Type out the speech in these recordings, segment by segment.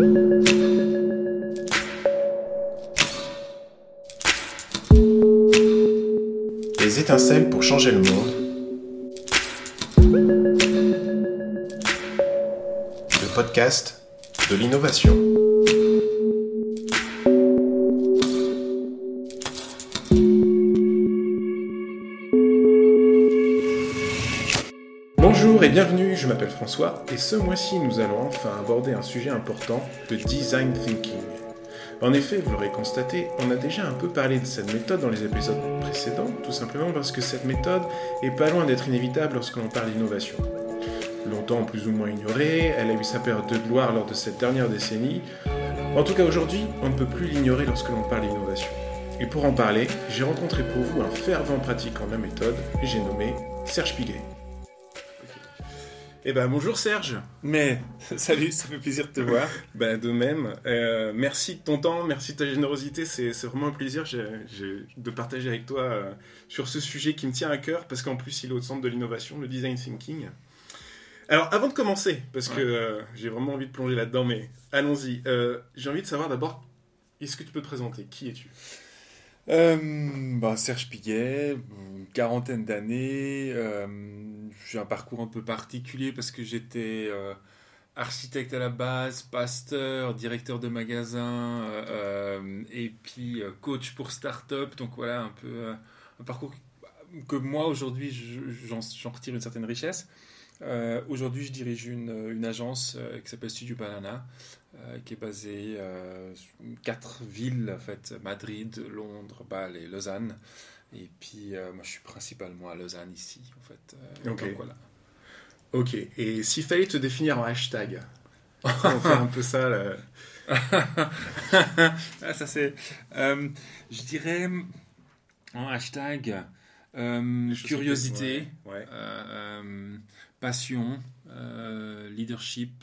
Des étincelles pour changer le monde. Le podcast de l'innovation. Bonjour et bienvenue, m'appelle François et ce mois-ci nous allons enfin aborder un sujet important, le design thinking. En effet, vous l'aurez constaté, on a déjà un peu parlé de cette méthode dans les épisodes précédents, tout simplement parce que cette méthode est pas loin d'être inévitable lorsque l'on parle d'innovation. Longtemps plus ou moins ignorée, elle a eu sa période de gloire lors de cette dernière décennie. En tout cas aujourd'hui, on ne peut plus l'ignorer lorsque l'on parle d'innovation. Et pour en parler, j'ai rencontré pour vous un fervent pratiquant de la méthode, j'ai nommé Serge Piguet. Eh ben bonjour Serge. Mais salut, ça fait plaisir de te voir. Ben de même. Euh, merci de ton temps, merci de ta générosité. C'est vraiment un plaisir de partager avec toi euh, sur ce sujet qui me tient à cœur parce qu'en plus il est au centre de l'innovation, le design thinking. Alors avant de commencer, parce que euh, j'ai vraiment envie de plonger là-dedans, mais allons-y. J'ai envie de savoir d'abord, est-ce que tu peux te présenter? Qui es-tu? Bah, Serge Piguet, une quarantaine d'années. euh, j'ai un parcours un peu particulier parce que j'étais euh, architecte à la base, pasteur, directeur de magasin et puis coach pour start-up. Donc voilà, un peu un parcours que moi aujourd'hui je- j'en retire une certaine richesse. Aujourd'hui, je dirige une, une agence qui s'appelle Studio Banana, qui est basée euh, sur quatre villes, en fait, Madrid, Londres, Bâle et Lausanne. Et puis, euh, moi, je suis principalement à Lausanne ici, en fait. Euh, Ok. donc, voilà. Ok. Et s'il fallait te définir en hashtag? On fait un peu ça. Là. ah, ça c'est. euh, je dirais en hashtag euh, curiosité, Ouais. ouais. euh, euh, passion, euh, leadership.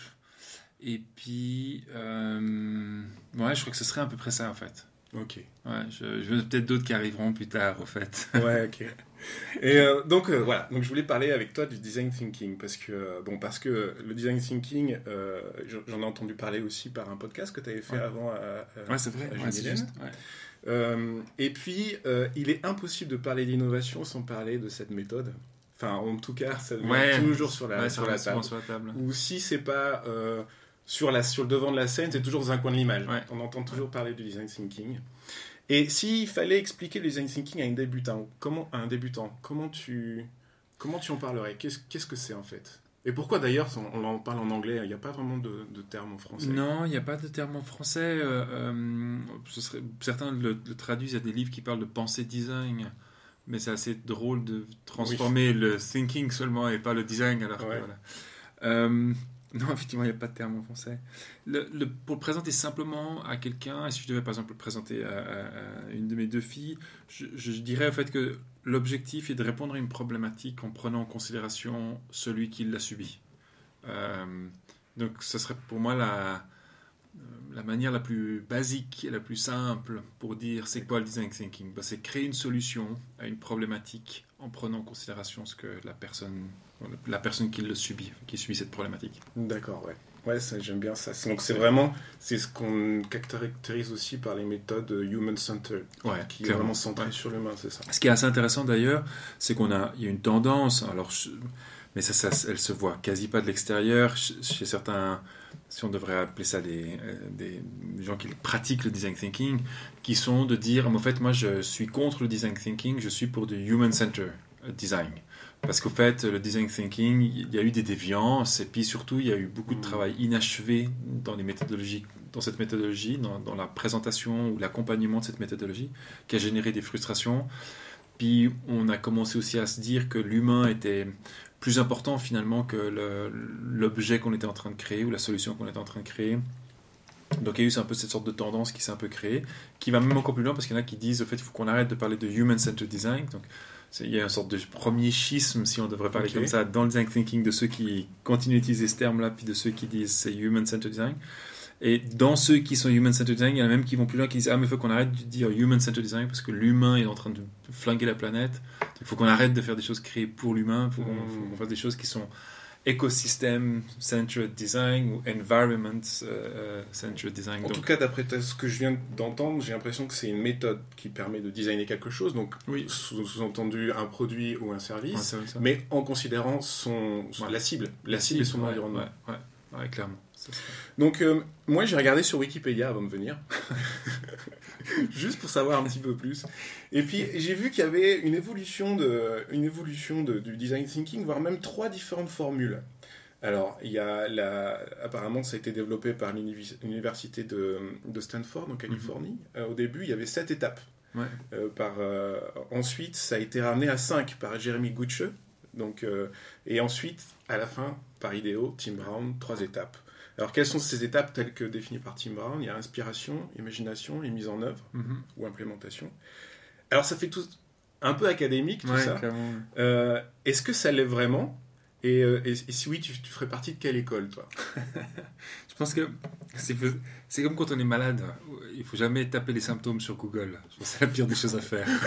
Et puis, euh, ouais, je crois que ce serait à peu près ça en fait. Ok. Ouais, je, je veux peut-être d'autres qui arriveront plus tard, au fait. Ouais, ok. Et euh, donc euh, voilà, donc je voulais parler avec toi du design thinking parce que euh, bon parce que le design thinking, j'en ai entendu parler aussi par un podcast que tu avais fait Ouais. avant. à- à- Ouais, c'est vrai, à ouais, juste. et puis il est impossible de parler d'innovation sans parler de cette méthode. Enfin, en tout cas, ça devient toujours sur la sur table. sur la table. Ou si c'est pas sur la sur le devant de la scène, c'est toujours dans un coin de l'image. Ouais. On entend toujours parler du design thinking. Et s'il fallait expliquer le design thinking à un débutant, comment à un débutant, comment tu comment tu en parlerais? Qu'est-ce qu'est-ce que c'est en fait? Et pourquoi d'ailleurs on, en parle en anglais Il n'y a pas vraiment de, de terme en français. Non, il n'y a pas de terme en français. euh, euh, ce serait, certains le, le traduisent, il y a des livres qui parlent de pensée design, mais c'est assez drôle de transformer le thinking seulement et pas le design. Alors que Ouais. voilà. Euh, non, effectivement, il n'y a pas de terme en français. Le, pour le présenter simplement à quelqu'un, si je devais par exemple le présenter à, une de mes deux filles, je, dirais en fait que l'objectif est de répondre à une problématique en prenant en considération celui qui l'a subi. Euh, donc, ce serait pour moi la, la manière la plus basique et la plus simple pour dire c'est quoi le design thinking Ben, C'est créer une solution à une problématique en prenant en considération ce que la personne, la personne qui le subit, qui subit cette problématique. D'accord, ouais. Ouais, j'aime bien ça. Donc c'est vraiment c'est ce qu'on caractérise aussi par les méthodes human centered, Ouais, qui est clairement. vraiment centré Ouais. sur l'humain, c'est ça. Ce qui est assez intéressant d'ailleurs, c'est qu'on a, il y a une tendance, alors, je- mais ça, ça, elle se voit quasi pas de l'extérieur chez, certains, si on devrait appeler ça des, euh, des gens qui pratiquent le design thinking, qui sont de dire, en fait, moi, je suis contre le design thinking, je suis pour du human centered design. Parce qu'au fait, le design thinking, il y a eu des déviances, et puis surtout, il y a eu beaucoup de Mm. travail inachevé dans les méthodologies, dans cette méthodologie, dans, dans la présentation ou l'accompagnement de cette méthodologie, qui a généré des frustrations. Puis on a commencé aussi à se dire que l'humain était plus important finalement que l'objet qu'on était en train de créer ou la solution qu'on était en train de créer. Donc il y a eu un peu cette sorte de tendance qui s'est un peu créée, qui va même encore plus loin parce qu'il y en a qui disent au fait il faut qu'on arrête de parler de human-centered design. Donc il y a une sorte de premier schisme, si on devrait parler comme ça, dans le design thinking de ceux qui continuent d'utiliser ce terme-là, puis de ceux qui disent c'est human-centered design. Et dans ceux qui sont human-centered design, il y en a même qui vont plus loin, qui disent Ah, mais il faut qu'on arrête de dire human-centered design parce que l'humain est en train de flinguer la planète. Il faut qu'on arrête de faire des choses créées pour l'humain. Il faut qu'on Mm. faut qu'on fasse des choses qui sont écosystème centered design ou environment euh, centered design. En tout cas, d'après ce que je viens d'entendre, j'ai l'impression que c'est une méthode qui permet de designer quelque chose, donc oui. sous-entendu un produit ou un service, mais en considérant son, la cible, la, cible, et son environnement. Ouais, clairement. Donc, euh, moi, j'ai regardé sur Wikipédia avant de venir, juste pour savoir un petit peu plus. Et puis, j'ai vu qu'il y avait une évolution, de, une évolution de, du design thinking, voire même trois différentes formules. Alors, il y a la, apparemment, ça a été développé par l'université de, de, Stanford, en Californie. Mhm. Euh, au début, il y avait sept étapes. Euh, par, ensuite, ça a été ramené à cinq par Jeremy Gutsche. Donc, et ensuite, à la fin, par IDEO, Tim Brown, trois étapes. Alors, quelles sont ces étapes telles que définies par Tim Brown? Il y a inspiration, imagination et mise en œuvre mhm. ou implémentation. Alors, ça fait tout un peu académique, tout ça. Euh, est-ce que ça l'est vraiment? Euh, et, si oui, tu, ferais partie de quelle école, toi? pense que c'est comme quand on est malade. Il faut jamais taper les symptômes sur Google. C'est la pire des choses à faire.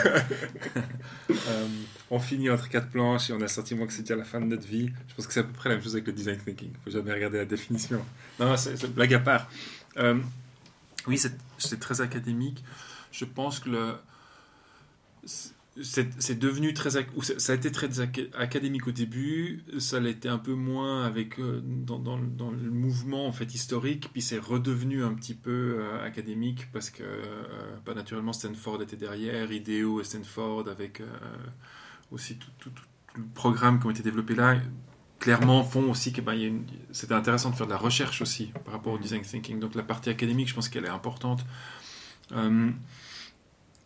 Euh, on finit entre quatre planches et on a le sentiment que c'est déjà la fin de notre vie. Je pense que c'est à peu près la même chose avec le design thinking. Il faut jamais regarder la définition. Non, c'est blague à part. Euh, oui, c'est très académique. Je pense que le c'est devenu très ça a été très académique au début ça l'a été un peu moins avec euh, dans, dans, dans, le mouvement en fait historique puis c'est redevenu un petit peu euh, académique parce que euh, pas naturellement Stanford était derrière IDEO et Stanford avec aussi tout, tout, le programme qui ont été développés là clairement font aussi que ben, c'était intéressant de faire de la recherche aussi par rapport au design thinking. Donc la partie académique je pense qu'elle est importante.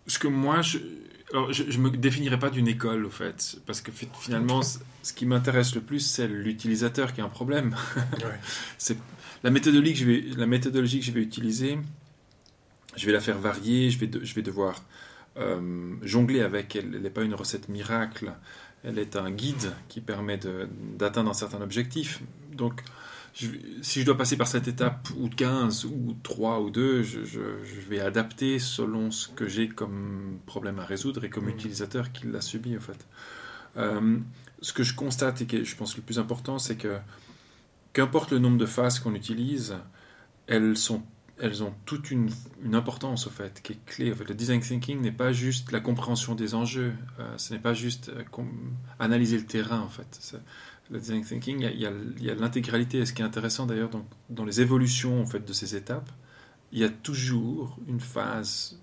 Ce que moi je alors, je ne me définirais pas d'une école, au fait, parce que finalement, ce qui m'intéresse le plus, c'est l'utilisateur qui a un problème. c'est la méthodologie que je vais, la méthodologie que je vais utiliser. Je vais la faire varier. Je vais, je vais devoir euh, jongler avec. Elle n'est pas une recette miracle. Elle est un guide qui permet d'atteindre un certain objectif. Donc, si je dois passer par cette étape, ou 15, ou 3, ou 2, je, je, vais adapter selon ce que j'ai comme problème à résoudre et comme mmh. utilisateur qui l'a subi, en fait. Euh, ce que je constate et que je pense le plus important, c'est que qu'importe le nombre de phases qu'on utilise, elles, sont, elles ont toute une, une, importance, au fait, qui est clé. En fait, le design thinking n'est pas juste la compréhension des enjeux, euh, ce n'est pas juste euh, analyser le terrain, en fait le design thinking, il y a, l'intégralité. Et ce qui est intéressant d'ailleurs dans, dans, les évolutions en fait, de ces étapes, il y a toujours une phase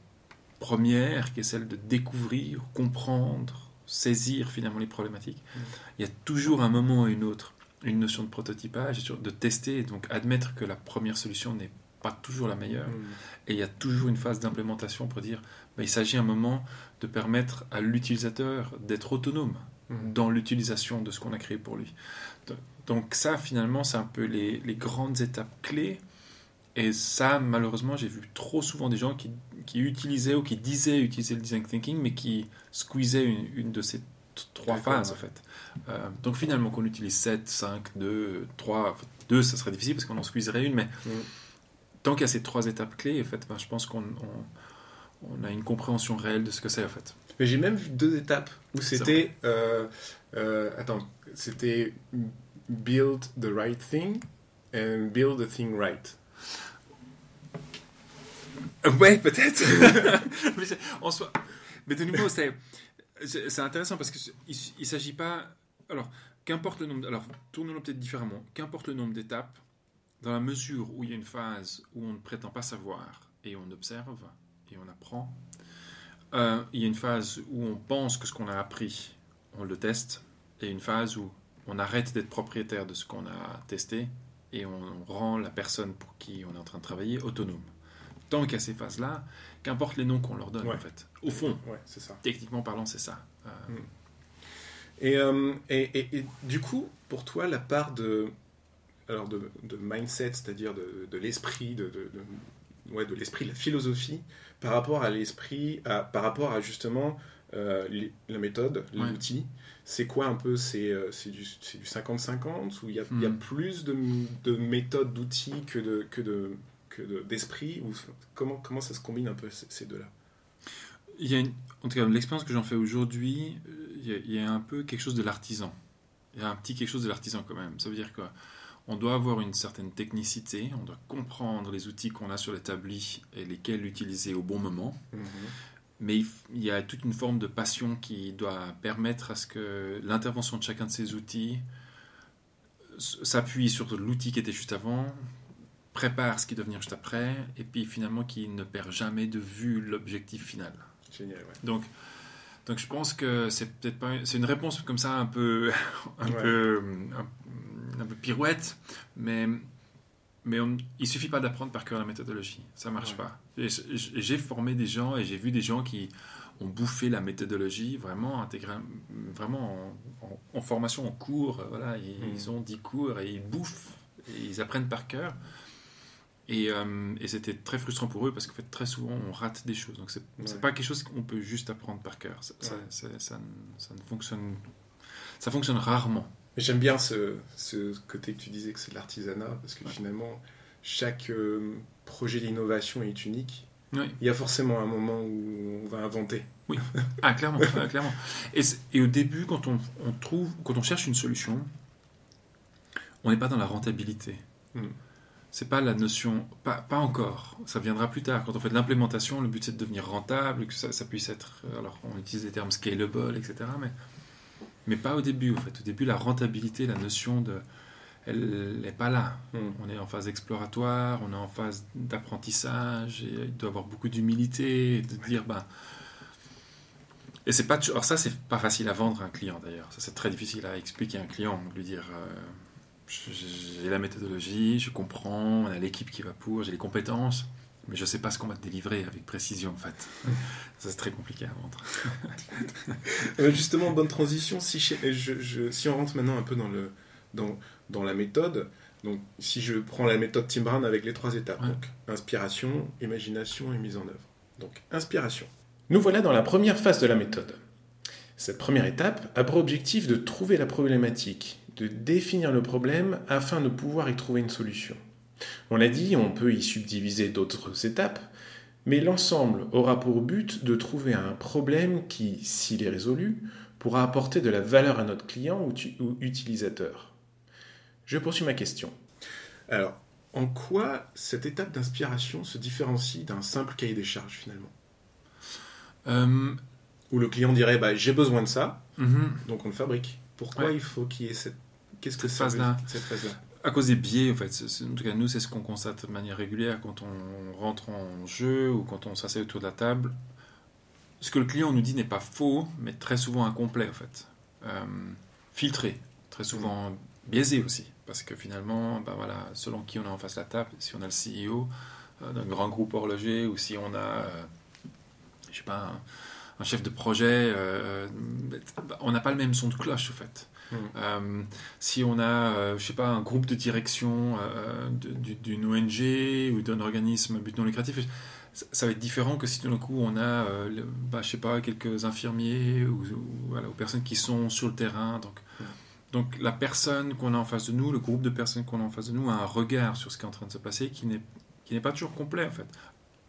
première qui est celle de découvrir, comprendre, saisir finalement les problématiques. Mm. Il y a toujours un moment ou une autre une notion de prototypage, de tester, et donc admettre que la première solution n'est pas toujours la meilleure. Mm. Et il y a toujours une phase d'implémentation pour dire, bah, il s'agit un moment de permettre à l'utilisateur d'être autonome, Mhm. dans l'utilisation de ce qu'on a créé pour lui. Donc ça, finalement, c'est un peu les, les, grandes étapes clés. Et ça, malheureusement, j'ai vu trop souvent des gens qui, qui, utilisaient ou qui disaient utiliser le design thinking, mais qui squeezaient une, une de ces trois phases, en fait. Euh, donc finalement, qu'on utilise 7, 5, 2, 3, 2, ça serait difficile parce qu'on en squeezerait une, mais mhm. Tant qu'il y a ces trois étapes clés, en fait, ben, je pense qu'on on, a une compréhension réelle de ce que c'est, en fait. Mais j'ai même vu deux étapes où c'était. Euh, euh, attends, c'était build the right thing and build the thing right. Ouais, peut-être. en soi. Mais de nouveau, c'est, c'est intéressant parce qu'il ne s'agit pas. Alors, qu'importe le nombre. Alors, tournons-le peut-être différemment. Qu'importe le nombre d'étapes, dans la mesure où il y a une phase où on ne prétend pas savoir et on observe et on apprend, euh, il y a une phase où on pense que ce qu'on a appris, on le teste, et une phase où on arrête d'être propriétaire de ce qu'on a testé et on rend la personne pour qui on est en train de travailler autonome. Tant qu'il y a ces phases-là, qu'importe les noms qu'on leur donne, en fait. Au fond, ouais, c'est ça. techniquement parlant, c'est ça. Euh, hmm. euh, et, et, du coup, pour toi, la part de, alors de, mindset, c'est-à-dire de, de l'esprit, de, ouais, de l'esprit, la philosophie, par rapport à l'esprit, par rapport à justement euh, la méthode, l'outil. C'est quoi un peu C'est euh, du 50-50 ou il y, a hmm. plus de, de méthodes, d'outils que de que de que d'esprit ou comment comment ça se combine un peu ces deux-là? Il y a en tout cas l'expérience que j'en fais aujourd'hui, il, il, y a un peu quelque chose de l'artisan. il y a un petit quelque chose de l'artisan quand même. Ça veut dire qu'on doit avoir une certaine technicité, on doit comprendre les outils qu'on a sur l'établi et lesquels utiliser au bon moment. Mhm. Mais il, y a toute une forme de passion qui doit permettre à ce que l'intervention de chacun de ces outils s'appuie sur l'outil qui était juste avant, prépare ce qui doit venir juste après, et puis finalement qui ne perd jamais de vue l'objectif final. Génial, ouais. Donc, donc je pense que c'est peut-être pas c'est une réponse comme ça un peu un Ouais. peu un, un peu pirouette, mais mais on, il suffit pas d'apprendre par cœur la méthodologie, ça marche Ouais. pas. J'ai formé des gens et j'ai vu des gens qui ont bouffé la méthodologie vraiment intégré, vraiment en, en- en formation en cours, euh, voilà, ils, Mm. ils ont 10 cours et ils bouffent et ils apprennent par cœur. Et, euh, et c'était très frustrant pour eux parce qu'en fait, très souvent, on rate des choses. Donc, c'est Ouais. pas quelque chose qu'on peut juste apprendre par cœur. Ça, ça, Ouais. ça- ça ne- ça ne fonctionne, ça fonctionne rarement. Mais J'aime bien ce, ce côté que tu disais que c'est de l'artisanat, parce que Ouais. finalement, chaque euh, projet d'innovation est unique. Oui. Il y a forcément un moment où on va inventer. Ah, clairement, ouais, clairement. Et, au début, quand on, on trouve, quand on cherche une solution, on n'est pas dans la rentabilité. Mm. C'est pas la notion, pas, pas encore. Ça viendra plus tard. Quand on fait de l'implémentation, le but c'est de devenir rentable, que ça, ça puisse être. euh, Alors, on utilise des termes scalable, etc. Mais, mais pas au début. En fait, au début, la rentabilité, la notion de, elle n'est pas là. Mm. On est en phase exploratoire, on est en phase d'apprentissage, et il doit y avoir beaucoup d'humilité, de dire, ben. Et c'est pas. Alors, ça, c'est pas facile à vendre à un client d'ailleurs. Ça, c'est très difficile à expliquer à un client, de lui dire. euh, j'ai la méthodologie, je comprends, on a l'équipe qui va pour, j'ai les compétences, mais je sais pas ce qu'on va te délivrer avec précision en fait. ça, c'est très compliqué à vendre. Justement, bonne transition. Si, je- je- je- si on rentre maintenant un peu dans, le, dans, dans la méthode, donc si je prends la méthode Tim Brown avec les trois étapes, Ouais. donc inspiration, imagination et mise en œuvre. Donc inspiration. Nous voilà dans la première phase de la méthode. Cette première étape a pour objectif de trouver la problématique, de définir le problème afin de pouvoir y trouver une solution. On l'a dit, on peut y subdiviser d'autres étapes, mais l'ensemble aura pour but de trouver un problème qui, s'il est résolu, pourra apporter de la valeur à notre client ou, utilisateur. Je poursuis ma question. Alors, en quoi cette étape d'inspiration se différencie d'un simple cahier des charges finalement? Euh, Où le client dirait bah, j'ai besoin de ça, mhm. donc on le fabrique. Pourquoi Ouais. il faut qu'il y ait cette Qu'est-ce que phase-là. cette phase-là? À cause des biais, en fait. En tout cas, nous, c'est ce qu'on constate de manière régulière quand on rentre en jeu ou quand on s'assied autour de la table. Ce que le client nous dit n'est pas faux, mais très souvent incomplet, en fait. Euh, filtré, très souvent biaisé aussi. Parce que finalement, ben voilà, selon qui on a en face de la table, si on a le CEO euh, d'un grand groupe horloger ou si on a, euh, je sais pas, un, un chef de projet, euh, on n'a pas le même son de cloche, en fait. Mm. Euh, si on a, euh, je sais pas, un groupe de direction euh, d'une ONG ou d'un organisme but non lucratif, ça, va être différent que si tout d'un coup on a, bah, je sais pas, quelques infirmiers ou, ou, voilà, ou personnes qui sont sur le terrain. Donc, Mm. donc la personne qu'on a en face de nous, le groupe de personnes qu'on a en face de nous, a un regard sur ce qui est en train de se passer qui n'est qui n'est pas toujours complet en fait.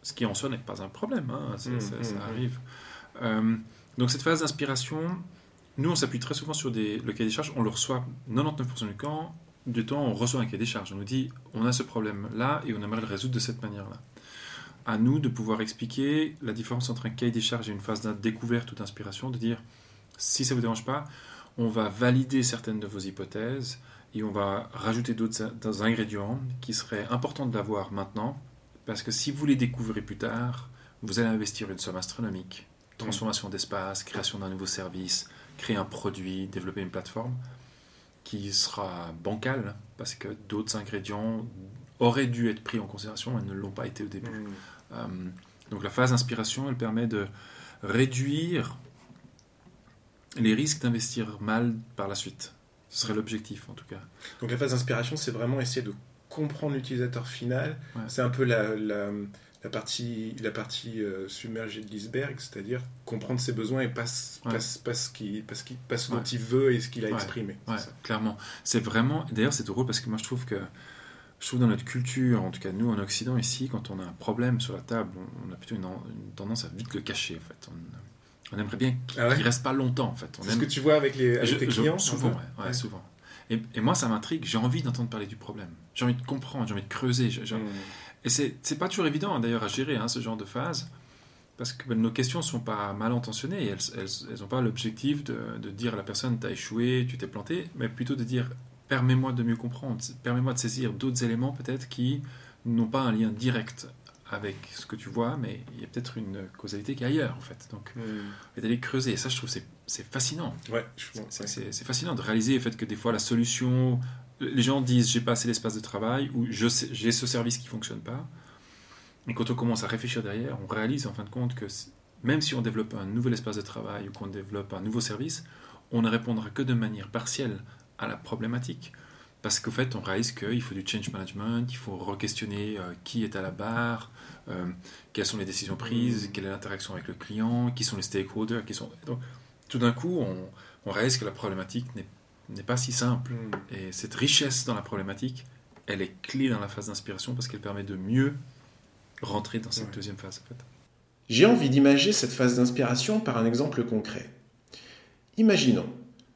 Ce qui en soi n'est pas un problème, hein, Mm, ça arrive. Euh, donc cette phase d'inspiration, nous, on s'appuie très souvent sur des, le cahier des charges. On le reçoit 99% du temps. Du temps, on reçoit un cahier des charges. On nous dit, on a ce problème-là et on aimerait le résoudre de cette manière-là. À nous de pouvoir expliquer la différence entre un cahier des charges et une phase de découverte ou d'inspiration, de dire, si ça ne vous dérange pas, on va valider certaines de vos hypothèses et on va rajouter d'autres in- d'autres ingrédients qui seraient importants d'avoir maintenant, parce que si vous les découvrez plus tard, vous allez investir une somme astronomique. Transformation d'espace, création d'un nouveau service, créer un produit, développer une plateforme qui sera bancale parce que d'autres ingrédients auraient dû être pris en considération et ne l'ont pas été au début. Mm. Euh, donc la phase d'inspiration, elle permet de réduire les risques d'investir mal par la suite. Ce serait l'objectif en tout cas. Donc la phase d'inspiration, c'est vraiment essayer de comprendre l'utilisateur final. Ouais. C'est un peu la, la, la partie, la partie euh, submergée de l'iceberg, c'est-à-dire comprendre ses besoins et pas, Ouais. pas, ce- pas ce, qui, pas ce, qui- pas ce dont Ouais. il veut et ce qu'il a Ouais. exprimé. ça. clairement. C'est vraiment. D'ailleurs, c'est drôle parce que moi, je trouve que. Je trouve dans notre culture, en tout cas nous en Occident ici, quand on a un problème sur la table, on, a plutôt une, en- une tendance à vite le cacher en fait. On- On aimerait bien Ah ouais? ne restent pas longtemps, en fait. C'est ce que tu vois avec les, avec Je- tes je- clients Souvent, souvent. Et, et moi, ça m'intrigue. J'ai envie d'entendre parler du problème. J'ai envie de comprendre, j'ai envie de creuser. j'ai- j'ai- Mm. Et c'est pas toujours évident, hein, d'ailleurs, à gérer hein, ce genre de phase. Parce que ben, nos questions sont pas mal intentionnées. Elles n'ont pas l'objectif de, de dire à la personne t'as échoué, tu t'es planté, mais plutôt de dire permets-moi de mieux comprendre, permets-moi de saisir d'autres éléments peut-être qui n'ont pas un lien direct avec ce que tu vois, mais il y a peut-être une causalité qui est ailleurs en fait. Donc, et d'aller creuser. Et ça, je trouve c'est- fascinant. Ouais, je C'est- ouais. C'est c'est fascinant de réaliser le fait que des fois la solution, les gens disent j'ai pas assez d'espace de travail ou j'ai ce service qui fonctionne pas. Mais quand on commence à réfléchir derrière, on réalise en fin de compte que même si on développe un nouvel espace de travail ou qu'on développe un nouveau service, on ne répondra que de manière partielle à la problématique. Parce qu'au fait, on réalise qu'il faut du change management, il faut re-questionner euh, qui est à la barre, euh, quelles sont les décisions prises, quelle est l'interaction avec le client, qui sont les stakeholders, qui sont... Donc, tout d'un coup, on, on réalise que la problématique n'est n'est pas si simple. Mm. Et cette richesse dans la problématique, elle est clé dans la phase d'inspiration parce qu'elle permet de mieux rentrer dans cette Ouais. deuxième phase. En fait. J'ai envie d'imager cette phase d'inspiration par un exemple concret. Imaginons,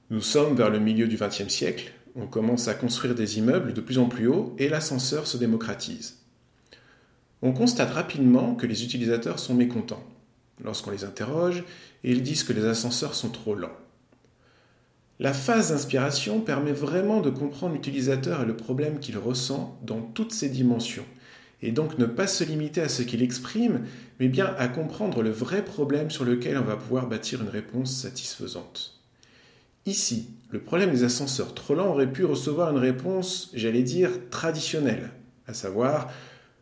nous sommes vers le milieu du XXe siècle, on commence à construire des immeubles de plus en plus hauts et l'ascenseur se démocratise. On constate rapidement que les utilisateurs sont mécontents. Lorsqu'on les interroge, ils disent que les ascenseurs sont trop lents. La phase d'inspiration permet vraiment de comprendre l'utilisateur et le problème qu'il ressent dans toutes ses dimensions, et donc ne pas se limiter à ce qu'il exprime, mais bien à comprendre le vrai problème sur lequel on va pouvoir bâtir une réponse satisfaisante. Ici, le problème des ascenseurs trop lents aurait pu recevoir une réponse, j'allais dire, traditionnelle, à savoir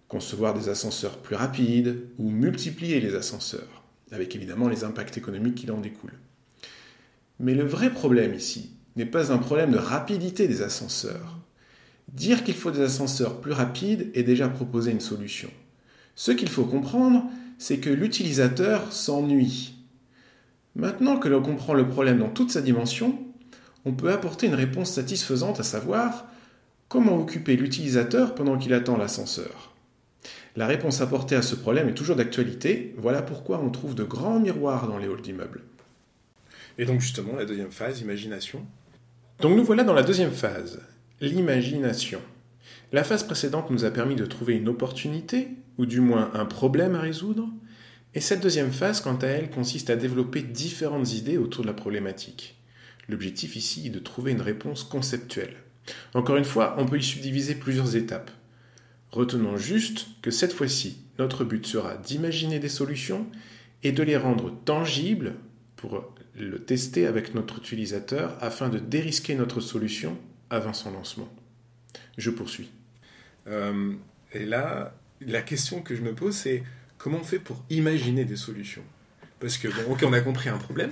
concevoir des ascenseurs plus rapides ou multiplier les ascenseurs, avec évidemment les impacts économiques qui en découlent. Mais le vrai problème ici n'est pas un problème de rapidité des ascenseurs. Dire qu'il faut des ascenseurs plus rapides est déjà proposer une solution. Ce qu'il faut comprendre, c'est que l'utilisateur s'ennuie. Maintenant que l'on comprend le problème dans toute sa dimension, on peut apporter une réponse satisfaisante à savoir comment occuper l'utilisateur pendant qu'il attend l'ascenseur. La réponse apportée à ce problème est toujours d'actualité, voilà pourquoi on trouve de grands miroirs dans les halls d'immeubles. Et donc justement, la deuxième phase, imagination. Donc nous voilà dans la deuxième phase, l'imagination. La phase précédente nous a permis de trouver une opportunité, ou du moins un problème à résoudre, et cette deuxième phase, quant à elle, consiste à développer différentes idées autour de la problématique. L'objectif ici est de trouver une réponse conceptuelle. Encore une fois, on peut y subdiviser plusieurs étapes. Retenons juste que cette fois-ci, notre but sera d'imaginer des solutions et de les rendre tangibles pour le tester avec notre utilisateur afin de dérisquer notre solution avant son lancement. Je poursuis. Euh, et là, la question que je me pose, c'est comment on fait pour imaginer des solutions? Parce que, bon, ok, on a compris un problème.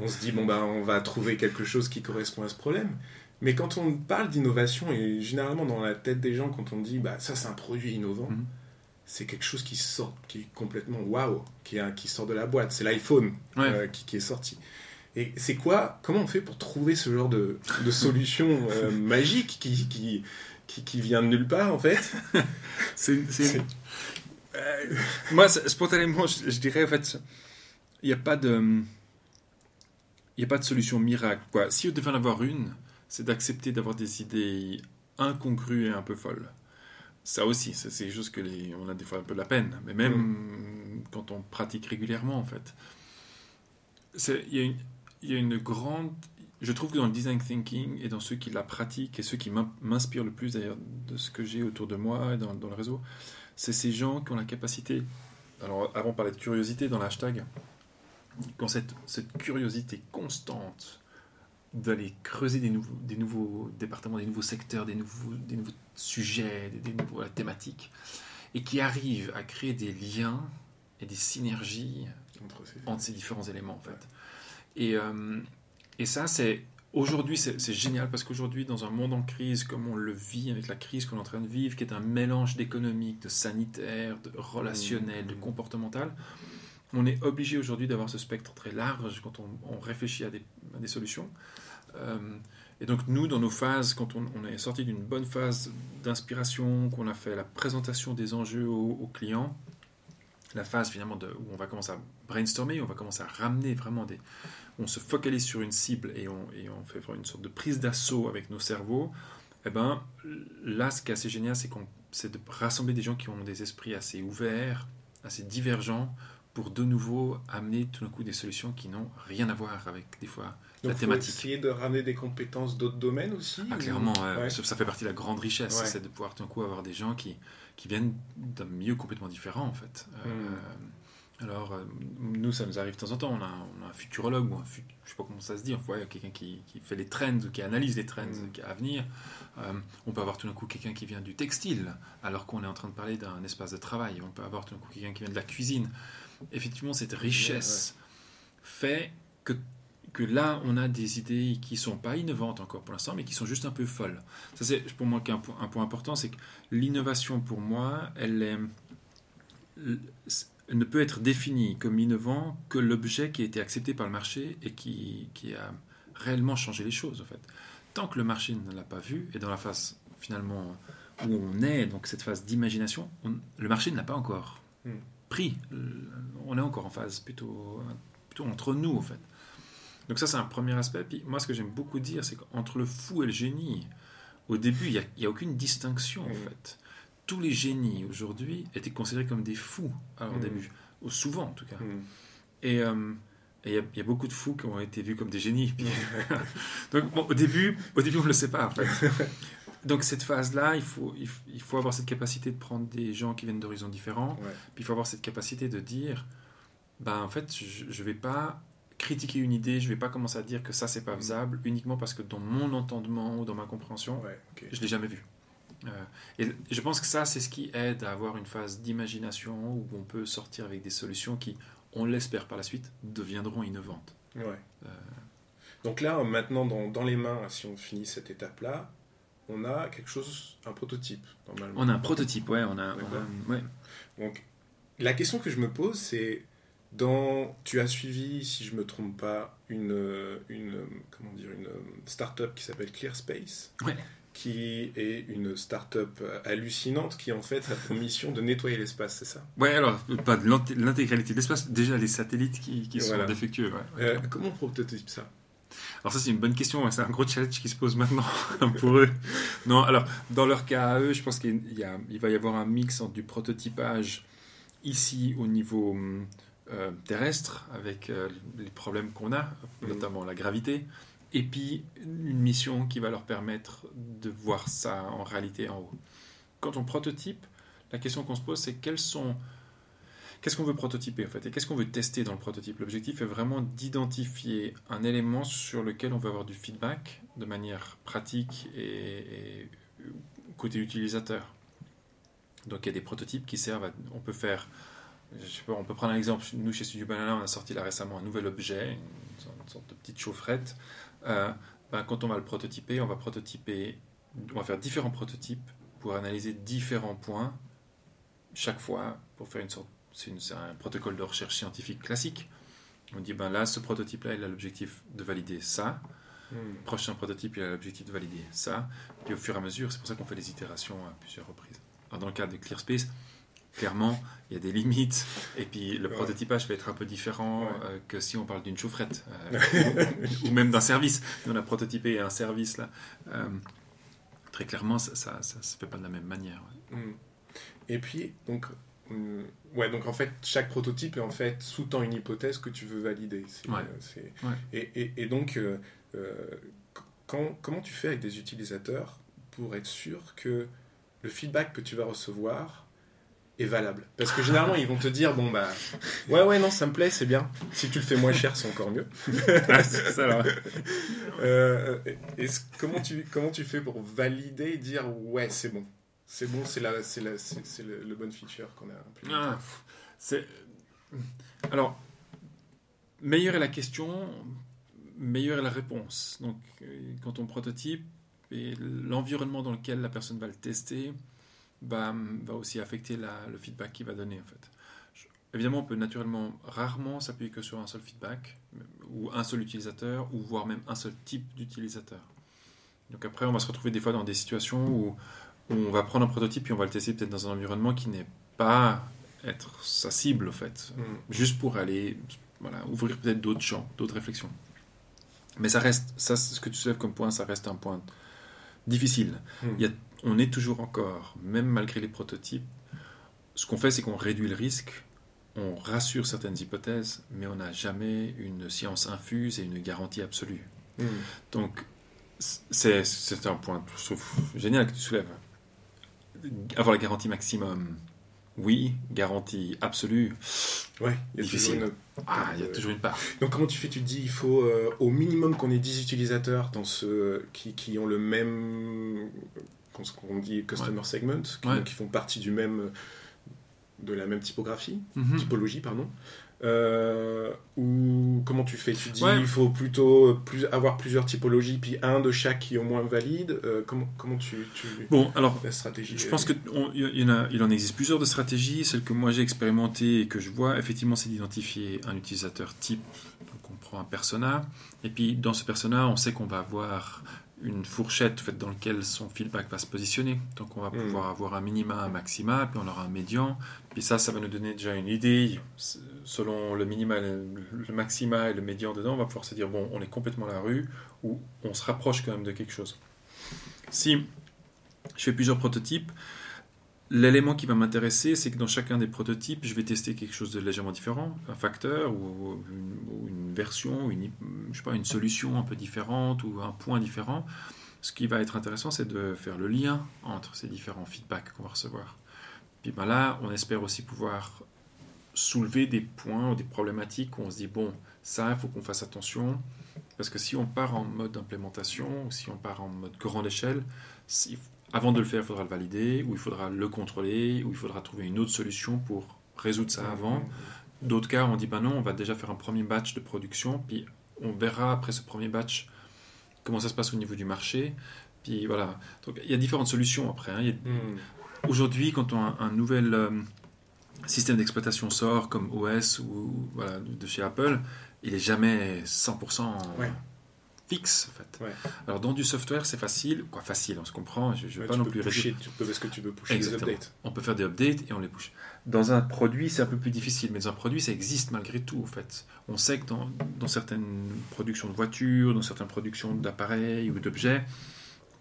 On se dit, bon, bah, on va trouver quelque chose qui correspond à ce problème. Mais quand on parle d'innovation, et généralement dans la tête des gens, quand on dit, bah, ça, c'est un produit innovant, Mhm. C'est quelque chose qui sort, qui est complètement waouh, qui, est un- qui sort de la boîte. C'est l'iPhone Ouais. euh, qui, qui est sorti. Et c'est quoi Comment on fait pour trouver ce genre de, de solution euh, magique qui, qui, qui, qui vient de nulle part, en fait? C'est, Euh, moi, spontanément, je, je dirais en fait, il n'y a pas de, il y a pas de solution miracle. Quoi. Si on devait en avoir une, c'est d'accepter d'avoir des idées incongrues et un peu folles. Ça aussi, c'est juste que les, on a des fois un peu de la peine. Mais même quand on pratique régulièrement, en fait, il y, a une- il y a une grande. Je trouve que dans le design thinking et dans ceux qui la pratiquent et ceux qui m'in- m'inspirent le plus d'ailleurs de ce que j'ai autour de moi et dans, dans le réseau, c'est ces gens qui ont la capacité. Alors, avant, on parlait de curiosité dans l'hashtag. Qui ont cette, cette curiosité constante d'aller creuser des nouveaux, des nouveaux départements, des nouveaux secteurs, des nouveaux, des nouveaux sujets, des, des nouvelles thématiques, et qui arrivent à créer des liens et des synergies Entre ces- entre ces différents éléments en fait. Et, euh, et ça, c'est aujourd'hui, c'est génial parce qu'aujourd'hui, dans un monde en crise comme on le vit avec la crise qu'on est en train de vivre, qui est un mélange d'économique, de sanitaire, de relationnel, de Mmh. comportemental, on est obligé aujourd'hui d'avoir ce spectre très large quand on, on réfléchit à des, à des solutions. Euh, et donc nous, dans nos phases, quand on, est sorti d'une bonne phase d'inspiration, qu'on a fait la présentation des enjeux aux, clients, la phase finalement où on va commencer à brainstormer, on va commencer à ramener vraiment des... On se focalise sur une cible et on, et on fait une sorte de prise d'assaut avec nos cerveaux. Eh ben, là, ce qui est assez génial, c'est, qu'on, c'est de rassembler des gens qui ont des esprits assez ouverts, assez divergents, pour de nouveau amener tout d'un coup des solutions qui n'ont rien à voir avec des fois Donc, la faut thématique. essayer de ramener des compétences d'autres domaines aussi Ah, ou- clairement. Ouais. Ça, fait partie de la grande richesse, Ouais. c'est de pouvoir tout d'un coup avoir des gens qui, qui viennent d'un milieu complètement différent en fait. Euh, Hmm. alors, euh, nous, ça nous arrive de temps en temps, on a, on a un futurologue ou un fut- je sais pas comment ça se dit, enfin, ouais, quelqu'un qui, qui fait les trends ou qui analyse les trends qui- à venir. Euh, on peut avoir tout d'un coup quelqu'un qui vient du textile alors qu'on est en train de parler d'un espace de travail. On peut avoir tout d'un coup quelqu'un qui vient de la cuisine. Effectivement, cette richesse fait que que là, on a des idées qui sont pas innovantes encore pour l'instant, mais qui sont juste un peu folles. Ça, c'est pour moi un point, un point important, c'est que l'innovation, pour moi, elle, est- elle ne peut être définie comme innovant que l'objet qui a été accepté par le marché et qui, qui a réellement changé les choses, en fait. Tant que le marché ne l'a pas vu, et dans la phase, finalement, où on est, donc cette phase d'imagination, on- le marché ne l'a pas encore Hmm. pris. On est encore en phase plutôt, plutôt entre nous, en fait. Donc ça, c'est un premier aspect. Puis moi, ce que j'aime beaucoup dire, c'est qu'entre le fou et le génie, au début, il n'y a, aucune distinction, en Mm. fait. Tous les génies, aujourd'hui, étaient considérés comme des fous à leur Mm. début. Ou souvent, en tout cas. Hmm. Et euh, et il y, a- il y a beaucoup de fous qui ont été vus comme des génies. Donc bon, au début, au début, on ne le sait pas, en fait. Donc cette phase-là, il faut, il, f- il faut avoir cette capacité de prendre des gens qui viennent d'horizons différents, Ouais. puis il faut avoir cette capacité de dire, ben en fait, je ne vais pas critiquer une idée, je ne vais pas commencer à dire que ça c'est pas Mm. faisable uniquement parce que dans mon entendement ou dans ma compréhension, Ouais, ok. je l'ai jamais vu. Euh, et je pense que ça c'est ce qui aide à avoir une phase d'imagination où on peut sortir avec des solutions qui, on l'espère par la suite, deviendront innovantes. Ouais. Euh. Donc là, maintenant, dans, dans les mains, si on finit cette étape-là, on a quelque chose, un prototype, normalement. On a un prototype, ouais, on a, on D'accord. a- ouais. Donc, la question que je me pose, c'est dans, tu as suivi, si je me trompe pas, une, euh, une euh, comment dire, une euh, start-up qui s'appelle ClearSpace, Ouais. qui est une start-up hallucinante qui en fait a pour mission de nettoyer l'espace, c'est ça? Ouais, alors, pas de l'intégralité de l'espace, déjà les satellites qui, qui sont Voilà. défectueux. ouais. Euh, Comment on prototype ça? Alors ça c'est une bonne question, c'est un gros challenge qui se pose maintenant pour eux. Non, alors dans leur cas à eux, je pense qu'il y a- il va y avoir un mix entre du prototypage ici au niveau hum, euh, terrestre avec euh, les problèmes qu'on a, Mhm. notamment la gravité, et puis une mission qui va leur permettre de voir ça en réalité en haut. Quand on prototype, la question qu'on se pose c'est quels sont Qu'est-ce qu'on veut prototyper en fait et qu'est-ce qu'on veut tester dans le prototype? L'objectif est vraiment d'identifier un élément sur lequel on veut avoir du feedback de manière pratique et, et côté utilisateur. Donc il y a des prototypes qui servent à, on peut faire je sais pas, on peut prendre un exemple. Nous, chez Studio Banana, on a sorti là récemment un nouvel objet, une sorte, une sorte de petite chaufferette. Euh, ben, quand on va le prototyper, on va prototyper, on va faire différents prototypes pour analyser différents points chaque fois pour faire une sorte. C'est un protocole de recherche scientifique classique. On dit ben là, ce prototype-là, il a l'objectif de valider ça. Le prochain prototype, il a l'objectif de valider ça. Puis au fur et à mesure, c'est pour ça qu'on fait des itérations à plusieurs reprises. Alors, dans le cas de ClearSpace, clairement, il y a des limites. Et puis le Ouais. prototypage va être un peu différent Ouais. euh, que si on parle d'une chaufferette euh, ou, ou même d'un service. Nous, on a prototypé un service là. Euh, très clairement, ça ne se fait pas de la même manière. ouais. Hmm. Et puis, donc, hmm, ouais, donc en fait, chaque prototype est en fait sous-tend une hypothèse que tu veux valider. Euh. Et, et- et donc, quand, comment tu fais avec des utilisateurs pour être sûr que le feedback que tu vas recevoir est valable Parce que généralement, ils vont te dire, bon, bah, ouais, ouais, non, ça me plaît, c'est bien. Si tu le fais moins cher, c'est encore mieux. Ah, c'est ça, alors. Euh, est-ce- comment, tu, comment tu fais pour valider et dire, ouais, c'est bon c'est bon, c'est la, c'est la, c'est, c'est le, le bon feature qu'on a implémenté. Ah, c'est... Alors, meilleure est la question, meilleure est la réponse. Donc, euh, quand on prototype, et l'environnement dans lequel la personne va le tester bah, va aussi affecter la- le feedback qu'il va donner, en fait. Je- évidemment, on peut naturellement rarement s'appuyer que sur un seul feedback, ou un seul utilisateur, ou voire même un seul type d'utilisateur. Donc après, on va se retrouver des fois dans des situations où, où on va prendre un prototype et on va le tester peut-être dans un environnement qui n'est pas être sa cible, au fait. Mm. Juste pour aller voilà, ouvrir peut-être d'autres champs, d'autres réflexions. Mais ça reste, ça, ce que tu soulèves comme point, ça reste un point difficile. Mm. Il y a- on est toujours encore, même malgré les prototypes, ce qu'on fait, c'est qu'on réduit le risque, on rassure certaines hypothèses, mais on n'a jamais une science infuse et une garantie absolue. Mm. Donc, c'est un point je trouve, génial que tu soulèves. Avoir la garantie maximum, oui. Garantie absolue, Ouais, il y a Difficile. toujours une- ah, il y a toujours une part. Donc comment tu fais? Tu te dis il faut euh, au minimum qu'on ait 10 utilisateurs dans ce qui, qui ont le même qu'on- ce qu'on dit customer segment, qui, Ouais. donc qui font partie du même de la même typographie, Mhm. typologie pardon. Euh, ou comment tu fais? Tu dis Ouais. il faut plutôt plus, avoir plusieurs typologies puis un de chaque qui est au moins valide. Euh, comment comment tu, tu Bon, alors, la stratégie Je euh, pense qu'il il en existe plusieurs de stratégies. Celle que moi j'ai expérimentée et que je vois, effectivement, c'est d'identifier un utilisateur type. Donc on prend un persona, et puis dans ce persona, on sait qu'on va avoir une fourchette en fait, dans laquelle son feedback va se positionner. Donc on va Mm. pouvoir avoir un minima, un maxima, puis on aura un médian. Puis ça, ça va nous donner déjà une idée. Selon le minima, le, le maxima et le médian dedans, on va pouvoir se dire, bon, on est complètement à la rue, ou on se rapproche quand même de quelque chose. Si je fais plusieurs prototypes, l'élément qui va m'intéresser, c'est que dans chacun des prototypes, je vais tester quelque chose de légèrement différent, un facteur ou une, ou une version, une, sais pas, une solution un peu différente ou un point différent. Ce qui va être intéressant, c'est de faire le lien entre ces différents feedbacks qu'on va recevoir. Puis ben là, on espère aussi pouvoir soulever des points ou des problématiques où on se dit, bon, ça, il faut qu'on fasse attention, parce que si on part en mode implémentation, ou si on part en mode grande échelle, si- avant de le faire, il faudra le valider, ou il faudra le contrôler, ou il faudra trouver une autre solution pour résoudre ça avant. D'autres cas, on dit, ben non, on va déjà faire un premier batch de production, puis on verra après ce premier batch comment ça se passe au niveau du marché. Puis voilà. Donc il y a différentes solutions après. hein. Il y a- Mm. Aujourd'hui, quand on a un nouvel euh, système d'exploitation sort, comme OS ou voilà, de chez Apple, il est jamais 100% Ouais. Fixe. En fait. Ouais. Alors dans du software, c'est facile. Quoi, facile, on se comprend. Je ne Ouais, pas non plus pusher, tu peux, parce que tu peux pusher Exactement. des updates. On peut faire des updates et on les push. Dans un produit, c'est un peu plus difficile, mais dans un produit, ça existe malgré tout, en fait. On sait que dans, dans certaines productions de voitures, dans certaines productions d'appareils ou d'objets,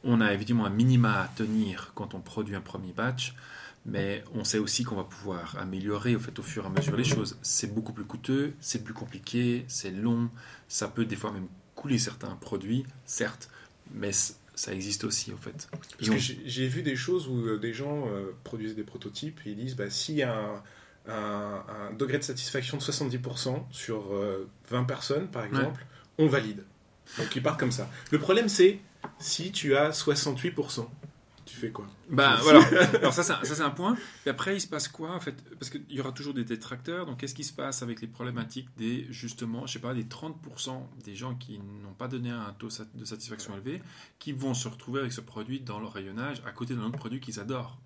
on a évidemment un minima à tenir quand on produit un premier batch, mais on sait aussi qu'on va pouvoir améliorer au, fait, au fur et à mesure les choses. C'est beaucoup plus coûteux, c'est plus compliqué, c'est long, ça peut des fois même couler certains produits, certes, mais ça existe aussi, en fait. Parce que j'ai vu des choses où euh, des gens euh, produisent des prototypes et ils disent bah, s'il y a un, un- un degré de satisfaction de 70% sur euh, 20 personnes, par exemple, on valide. Donc ils partent comme ça. Le problème, c'est si tu as 68%, tu fais quoi Bah voilà. Alors ça c'est un, ça, c'est un point. Et après il se passe quoi en fait? Parce qu'il y aura toujours des détracteurs. Donc qu'est-ce qui se passe avec les problématiques des justement, je sais pas, des 30% des gens qui n'ont pas donné un taux de satisfaction élevé, qui vont se retrouver avec ce produit dans leur rayonnage à côté d'un autre produit qu'ils adorent?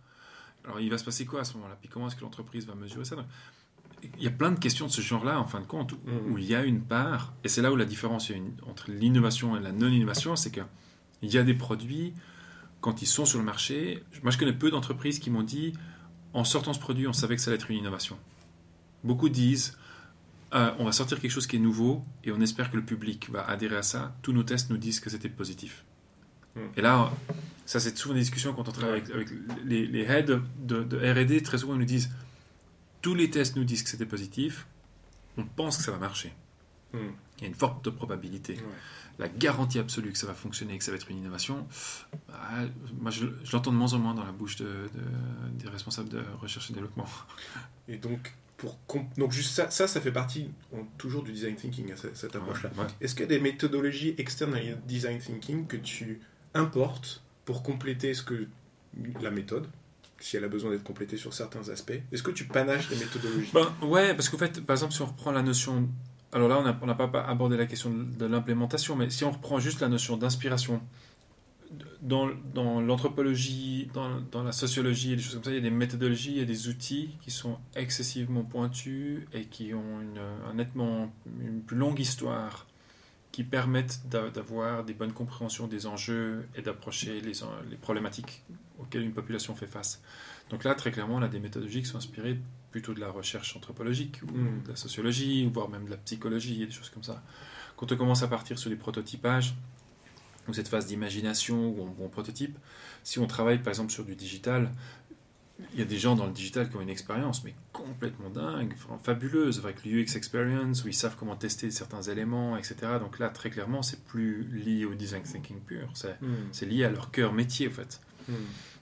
Alors il va se passer quoi à ce moment-là? Puis comment est-ce que l'entreprise va mesurer ça? Donc, Il y a plein de questions de ce genre-là en fin de compte où, Mhm. où il y a une part et c'est là où la différence entre l'innovation et la non-innovation, c'est que il y a des produits quand ils sont sur le marché, moi je connais peu d'entreprises qui m'ont dit en sortant ce produit, on savait que ça allait être une innovation. Beaucoup disent euh, on va sortir quelque chose qui est nouveau et on espère que le public va adhérer à ça. Tous nos tests nous disent que c'était positif. Mm. Et là, ça c'est souvent des discussions quand on travaille avec, avec les, les heads de, de R&D. Très souvent ils nous disent tous les tests nous disent que c'était positif. On pense que ça va marcher. Hmm. Il y a une forte probabilité Ouais. la garantie absolue que ça va fonctionner et que ça va être une innovation, bah, moi je, je l'entends de moins en moins dans la bouche de, de- des responsables de recherche et développement. Et donc, pour donc juste ça, ça, ça fait partie on- toujours du design thinking, hein, cette, cette approche-là. Ouais. Est-ce qu'il y a des méthodologies externes à design thinking que tu importes pour compléter ce que la méthode, si elle a besoin d'être complétée sur certains aspects? Est-ce que tu panaches des méthodologies? Ben, ouais, parce qu'en fait, par exemple, si on reprend la notion. Alors là, on n'a pas abordé la question de, l'implémentation, mais si on reprend juste la notion d'inspiration, dans, l'anthropologie, dans, la sociologie et des choses comme ça, il y a des méthodologies et des outils qui sont excessivement pointus et qui ont une, un nettement, une plus longue histoire, qui permettent d'a- d'avoir des bonnes compréhensions des enjeux et d'approcher les, les problématiques auxquelles une population fait face. Donc là, très clairement, on a des méthodologies qui sont inspirées plutôt de la recherche anthropologique, ou Mm. de la sociologie, voire même de la psychologie, et des choses comme ça. Quand on commence à partir sur les prototypages, ou cette phase d'imagination où on, où on prototype, si on travaille par exemple sur du digital, il y a des gens dans le digital qui ont une expérience, mais complètement dingue, fabuleuse, avec l'UX experience, où ils savent comment tester certains éléments, etc. Donc là, très clairement, c'est plus lié au design thinking pur, c'est Mm. c'est lié à leur cœur métier, en fait. Mm.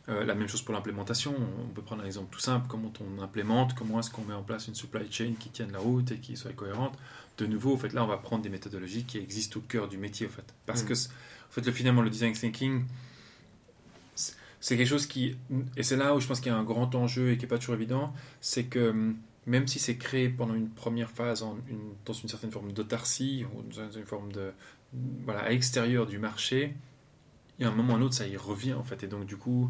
Euh, la même chose pour l'implémentation. On peut prendre un exemple tout simple comment on implémente, comment est-ce qu'on met en place une supply chain qui tienne la route et qui soit cohérente. De nouveau, en fait, là, on va prendre des méthodologies qui existent au cœur du métier, en fait. Parce Mm. que, en fait, le, finalement, le design thinking, c'est- quelque chose qui, et c'est là où je pense qu'il y a un grand enjeu et qui n'est pas toujours évident, c'est que hum, même si c'est créé pendant une première phase en une- dans une certaine forme d'autarcie ou dans une forme de voilà à l'extérieur du marché, y a un moment ou un autre ça y revient en fait et donc du coup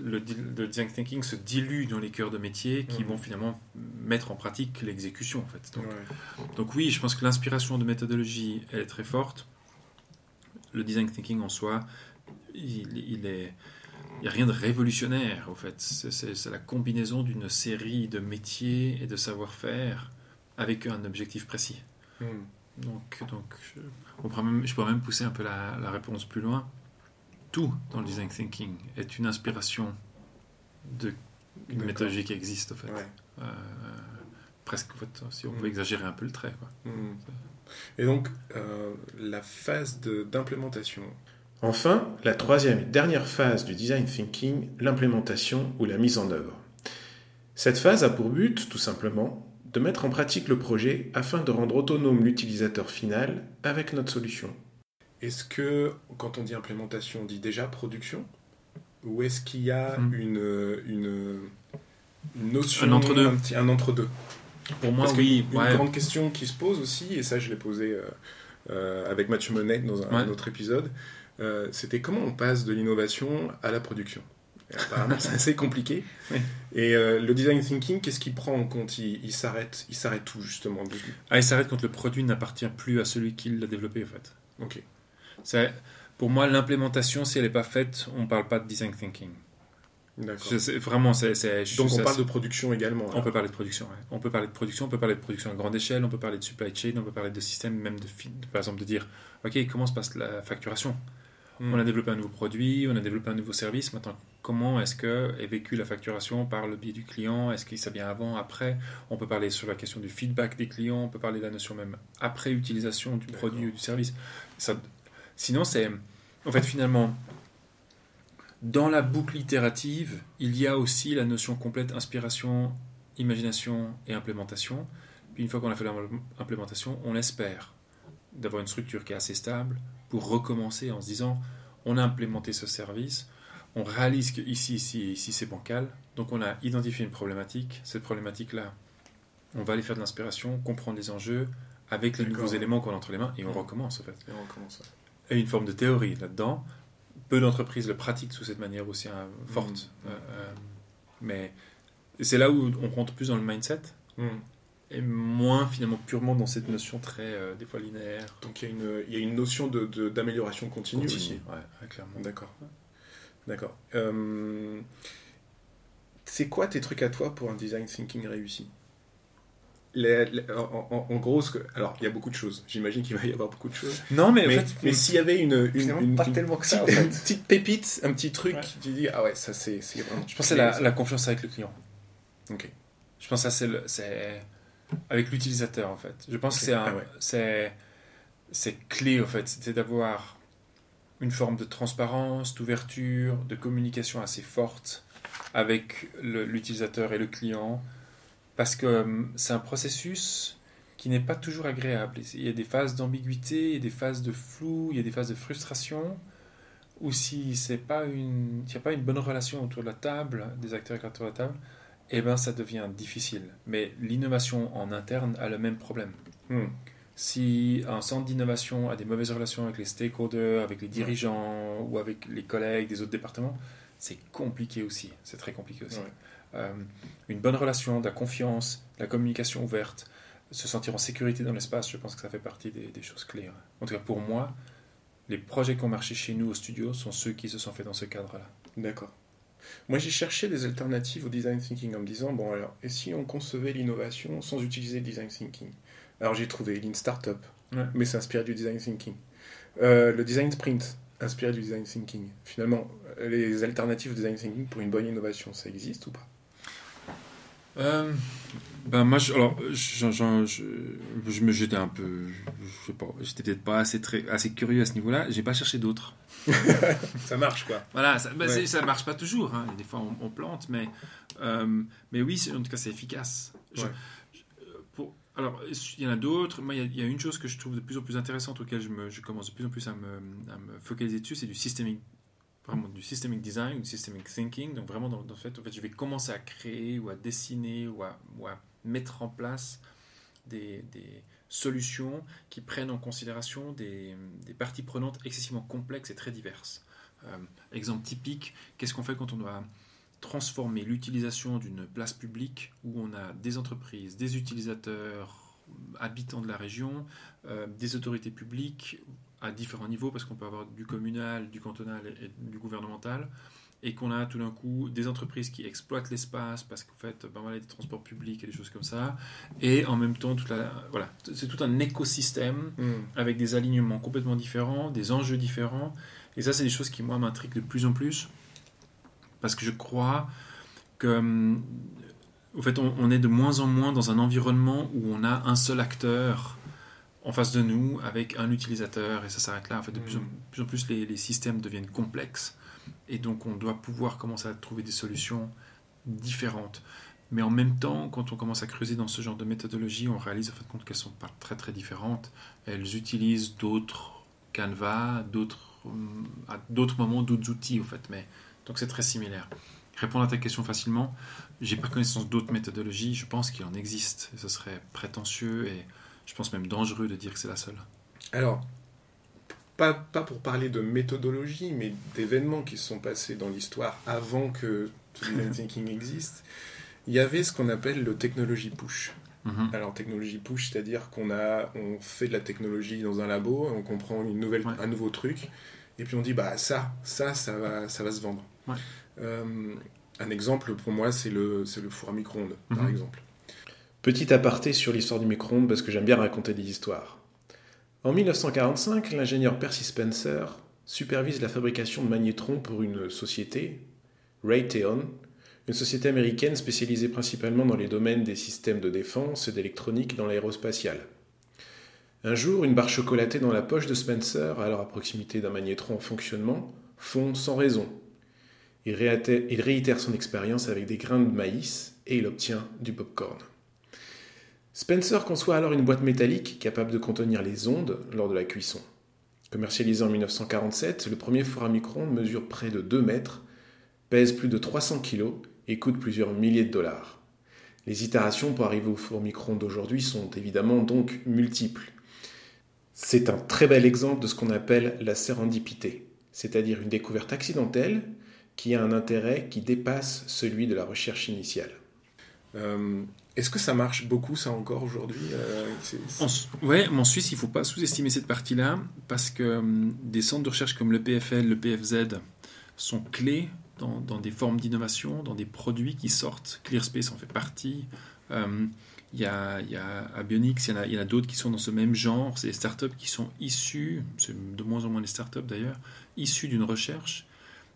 le, design thinking se dilue dans les cœurs de métier qui Mhm. vont finalement mettre en pratique l'exécution en fait. Donc, Ouais. donc oui, je pense que l'inspiration de méthodologie elle est très forte. Le design thinking en soi, il, il est il n'y a rien de révolutionnaire, au fait. C'est- la combinaison d'une série de métiers et de savoir-faire avec un objectif précis. Mm. Donc, donc je, on pourrait même, je pourrais même pousser un peu la, la réponse plus loin. Tout dans le design thinking est une inspiration de une méthodologie qui existe, en fait. Ouais. Euh, presque, en fait, si on Mm. peut exagérer un peu le trait. Quoi. Mm. Et donc, euh, la phase d'implémentation. Enfin, la troisième et dernière phase du design thinking, l'implémentation ou la mise en œuvre. Cette phase a pour but, tout simplement, de mettre en pratique le projet afin de rendre autonome l'utilisateur final avec notre solution. Est-ce que, quand on dit implémentation, on dit déjà production Ou est-ce qu'il y a Mm. une, une, une notion. Un entre-deux. Un, entre-deux. Pour moi, Parce oui. Une ouais. grande question qui se pose aussi, et ça je l'ai posé euh, euh, avec Mathieu Monet dans un, Ouais. un autre épisode, euh, c'était comment on passe de l'innovation à la production. Et apparemment c'est assez compliqué. Oui. Et euh, le design thinking, qu'est-ce qu'il prend en compte Il, il s'arrête, il s'arrête tout justement. Ah, il s'arrête quand le produit n'appartient plus à celui qui l'a développé, en fait. Ok. Pour moi, l'implémentation, si elle n'est pas faite, on ne parle pas de design thinking. D'accord. Je- vraiment, c'est. Donc on parle assez- de production également. On peut parler de production. On peut parler de production, on peut parler de production à grande échelle, on peut parler de supply chain, on peut parler de système, même de, par exemple, de dire, ok, comment se passe la facturation? Mm. On a développé un nouveau produit, on a développé un nouveau service. Maintenant, comment est-ce que est vécue la facturation par le biais du client? Est-ce que ça vient avant, après? On peut parler sur la question du feedback des clients. On peut parler de la notion même après utilisation du produit ou du service. Ça, sinon, c'est en fait finalement dans la boucle itérative, il y a aussi la notion complète inspiration, imagination et implémentation. Puis une fois qu'on a fait l'implémentation, on espère d'avoir une structure qui est assez stable pour recommencer en se disant on a implémenté ce service, on réalise que ici, ici et ici c'est bancal, donc on a identifié une problématique, cette problématique-là, on va aller faire de l'inspiration, comprendre les enjeux avec les nouveaux éléments qu'on a entre les mains et on Mm. recommence en fait. Et on recommence. Et une forme de théorie là-dedans. Peu d'entreprises le pratiquent sous cette manière aussi hein, forte. Mm. Euh, euh, mais c'est là où on rentre plus dans le mindset Mm. et moins finalement purement dans cette notion très euh, des fois linéaire. Donc il y a une, il y a une notion de- de- d'amélioration continue, Continue, aussi. ouais, ouais, clairement. D'accord. D'accord. Euh, c'est quoi tes trucs à toi pour un design thinking réussi? Les- les- en, en- en gros, que- alors il y a beaucoup de choses. J'imagine qu'il va y avoir beaucoup de choses. Non, mais, Mais, en fait, s'il y avait une, une, finalement, une- pas une tellement que petite, ça, en fait. une petite pépite, un petit truc, Ouais. tu dis ah ouais ça c'est vraiment. je pense que c'est la, la confiance avec le client. Ok. Je pense que ça, c'est, avec l'utilisateur, en fait. Je pense que c'est, Ah ouais. c'est, c'est clé, en fait. C'est d'avoir une forme de transparence, d'ouverture, de communication assez forte avec l'utilisateur et le client. Parce que hum, c'est un processus qui n'est pas toujours agréable. Il y a des phases d'ambiguïté, il y a des phases de flou, il y a des phases de frustration. Ou si c'est pas une, s'il n'y a pas une bonne relation autour de la table, des acteurs autour de la table, eh ben ça devient difficile. Mais l'innovation en interne a le même problème. Hmm. Si un centre d'innovation a des mauvaises relations avec les stakeholders, avec les dirigeants ou avec les collègues des autres départements, c'est compliqué aussi. C'est très compliqué aussi. Ouais. Euh, une bonne relation, de la confiance, de la communication ouverte, se sentir en sécurité dans l'espace, je pense que ça fait partie des, des choses clés. ouais. En tout cas, pour moi, les projets qui ont marché chez nous au studio sont ceux qui se sont faits dans ce cadre-là. D'accord. Moi, j'ai cherché des alternatives au design thinking en me disant, bon alors, et si on concevait l'innovation sans utiliser le design thinking? Alors j'ai trouvé Lean Startup, Ouais. mais c'est inspiré du design thinking. Euh, le design sprint, inspiré du design thinking. Finalement, les alternatives au design thinking pour une bonne innovation, ça existe ou pas? Euh, ben moi, je, alors, je, je, je, je me j'étais un peu, je sais pas, j'étais peut-être pas assez très, assez curieux à ce niveau-là. J'ai pas cherché d'autres. Ça marche quoi. Voilà, ça, ben, Ouais. ça marche pas toujours. hein. Des fois, on, on plante, mais, euh, mais oui, en tout cas, c'est efficace. Ouais. pour, alors, il y en a d'autres. Moi, il y, a- il y a une chose que je trouve de plus en plus intéressante, auquel je, me, je commence de plus en plus à me, à me focaliser dessus, c'est du systemic, vraiment du systemic design, du systemic thinking. Donc vraiment, dans, le fait, en fait, je vais commencer à créer ou à dessiner ou à, ou mettre en place des, solutions qui prennent en considération des, des parties prenantes excessivement complexes et très diverses. Euh, exemple typique, qu'est-ce qu'on fait quand on doit transformer l'utilisation d'une place publique où on a des entreprises, des utilisateurs, habitants de la région, euh, des autorités publiques à différents niveaux, parce qu'on peut avoir du communal, du cantonal et, du gouvernemental, et qu'on a tout d'un coup des entreprises qui exploitent l'espace parce qu'en fait, ben voilà, des transports publics et des choses comme ça, et en même temps, toute la, voilà, c'est tout un écosystème avec des alignements complètement différents, des enjeux différents. Et ça, c'est des choses qui, moi, m'intriguent de plus en plus. Parce que je crois que, hum, au fait, on, on est de moins en moins dans un environnement où on a un seul acteur en face de nous avec un utilisateur et ça s'arrête là. En fait, de plus en plus, en plus les, les systèmes deviennent complexes et donc on doit pouvoir commencer à trouver des solutions différentes. Mais en même temps, quand on commence à creuser dans ce genre de méthodologie, on réalise en fait compte qu'elles sont pas très très différentes. Elles utilisent d'autres canevas, d'autres hum, à d'autres moments d'autres outils au fait, mais donc c'est très similaire. Répondre à ta question facilement, j'ai pas connaissance d'autres méthodologies. Je pense qu'il en existe. Ce serait prétentieux et je pense même dangereux de dire que c'est la seule. Alors, pas, pas pour parler de méthodologie, mais d'événements qui se sont passés dans l'histoire avant que le thinking existe, il y avait ce qu'on appelle le technology push. Mhm. Alors, technologie push, c'est-à-dire qu'on a, on fait de la technologie dans un labo, on comprend une nouvelle, Ouais. un nouveau truc, et puis on dit, bah ça, ça, ça va, ça va se vendre. Ouais. Euh, un exemple pour moi, c'est le, le four à micro-ondes, par Mhm. exemple. Petit aparté sur l'histoire du micro-ondes, parce que j'aime bien raconter des histoires. En 1945, l'ingénieur Percy Spencer supervise la fabrication de magnétrons pour une société, Raytheon, une société américaine spécialisée principalement dans les domaines des systèmes de défense et d'électronique dans l'aérospatiale. Un jour, une barre chocolatée dans la poche de Spencer, alors à proximité d'un magnétron en fonctionnement, fond sans raison. Il réitère, il réitère son expérience avec des grains de maïs et il obtient du popcorn. Spencer conçoit alors une boîte métallique capable de contenir les ondes lors de la cuisson. Commercialisé en 1947, le premier four à micro-ondes mesure près de 2 mètres, pèse plus de 300 kg et coûte plusieurs milliers de dollars. Les itérations pour arriver au four micro-ondes d'aujourd'hui sont évidemment donc multiples. C'est un très bel exemple de ce qu'on appelle la sérendipité, c'est-à-dire une découverte accidentelle qui a un intérêt qui dépasse celui de la recherche initiale. Euh, Est-ce que ça marche beaucoup ça encore aujourd'hui euh, c'est- En, Suisse, il ne faut pas sous-estimer cette partie-là parce que hum, des centres de recherche comme le PFL, le PFZ sont clés dans, dans des formes d'innovation, dans des produits qui sortent. ClearSpace en fait partie. Hum, Il y, a, y a Abionics, il y en a, d'autres qui sont dans ce même genre. C'est des startups qui sont issues, c'est de moins en moins des startups d'ailleurs, issues d'une recherche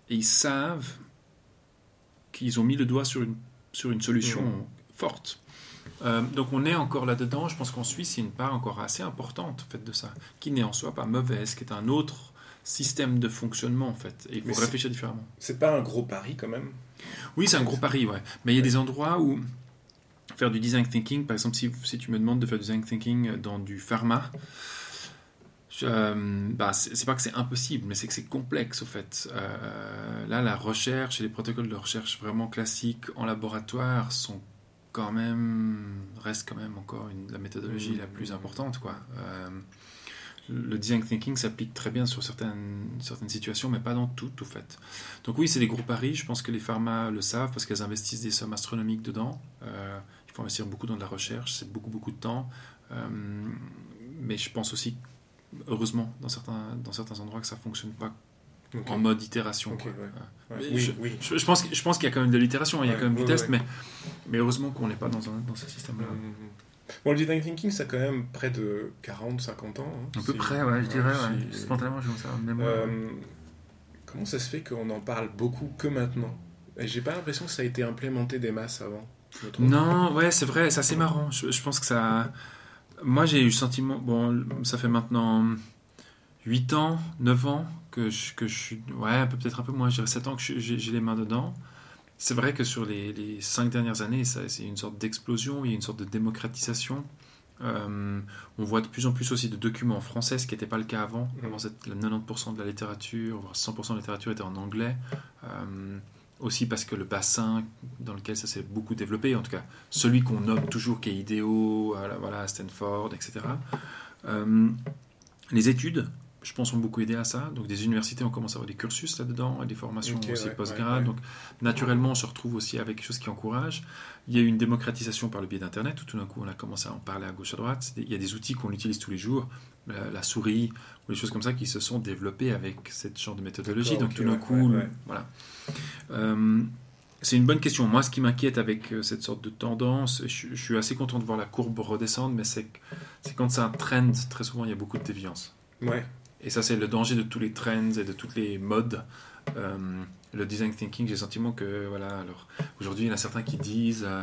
et ils savent qu'ils ont mis le doigt sur une, sur une solution forte. Euh, donc on est encore là-dedans. Je pense qu'en Suisse, il y a une part encore assez importante en fait, de ça, qui n'est en soi pas mauvaise, qui est un autre système de fonctionnement en fait. Et il faut réfléchir différemment. C'est pas un gros pari quand même? Oui, c'est un gros pari, ouais. Mais il y a des endroits où faire du design thinking, par exemple, si, si tu me demandes de faire du design thinking dans du pharma, euh, bah, c'est pas que c'est impossible, mais c'est que c'est complexe au fait. Euh, là, la recherche et les protocoles de recherche vraiment classiques en laboratoire sont quand même restent quand même encore la méthodologie la plus importante, quoi. Euh, le design thinking s'applique très bien sur certaines, situations, mais pas dans toutes, au fait. Donc oui, c'est des gros paris. Je pense que les pharma le savent parce qu'elles investissent des sommes astronomiques dedans. Euh, il faut investir beaucoup dans de la recherche, c'est beaucoup, beaucoup de temps. Euh, mais je pense aussi, heureusement, dans certains, dans certains endroits, que ça fonctionne pas en mode itération. Ouais. Ouais. Oui, je, oui. je- je pense, je qu'il y a quand même de l'itération, il y a quand même du test. Mais, mais heureusement qu'on n'est pas dans, un, dans ce système-là. Bon, le design thinking, ça a quand même près de 40, 50 ans. hein. À peu C'est- près, ouais, je dirais, ouais. c'est- Spontanément, j'ai ça en mémoire. Euh, comment ça se fait qu'on en parle beaucoup que maintenant? Et j'ai pas l'impression que ça a été implémenté des masses avant. Je Non, ouais, c'est vrai, c'est assez marrant. Je, je pense que ça. Moi, j'ai eu le sentiment. Bon, ça fait maintenant 8 ans, 9 ans que je, que je suis. Ouais, peut-être un peu moins, je dirais 7 ans que j'ai les mains dedans. C'est vrai que sur les, les 5 dernières années, c'est une sorte d'explosion, il y a une sorte de démocratisation. Euh, on voit de plus en plus aussi de documents en français, ce qui n'était pas le cas avant. Avant, c'était- 90% de la littérature, voire 100% de la littérature était en anglais. Euh, aussi parce que le bassin dans lequel ça s'est beaucoup développé, en tout cas celui qu'on nomme toujours qui est idéo, voilà, voilà, Stanford, etc. Euh, les études, je pense, ont beaucoup aidé à ça. Donc des universités, on commence à avoir des cursus là-dedans, et des formations aussi ouais, post-grad. ouais, ouais. Donc naturellement, on se retrouve aussi avec quelque chose qui encourage. Il y a eu une démocratisation par le biais d'Internet, où tout d'un coup, on a commencé à en parler à gauche, à droite. Il y a des outils qu'on utilise tous les jours, la, la souris, ou des choses comme ça, qui se sont développés avec cette genre de méthodologie. Donc tout d'un coup, voilà. Euh, c'est une bonne question. Moi, ce qui m'inquiète avec euh, cette sorte de tendance, je, je suis assez content de voir la courbe redescendre, mais c'est quand c'est un trend, très souvent, il y a beaucoup de déviance. Ouais. Et ça, c'est le danger de tous les trends et de toutes les modes. Euh, le design thinking, j'ai le sentiment que, voilà, alors aujourd'hui, il y en a certains qui disent, euh,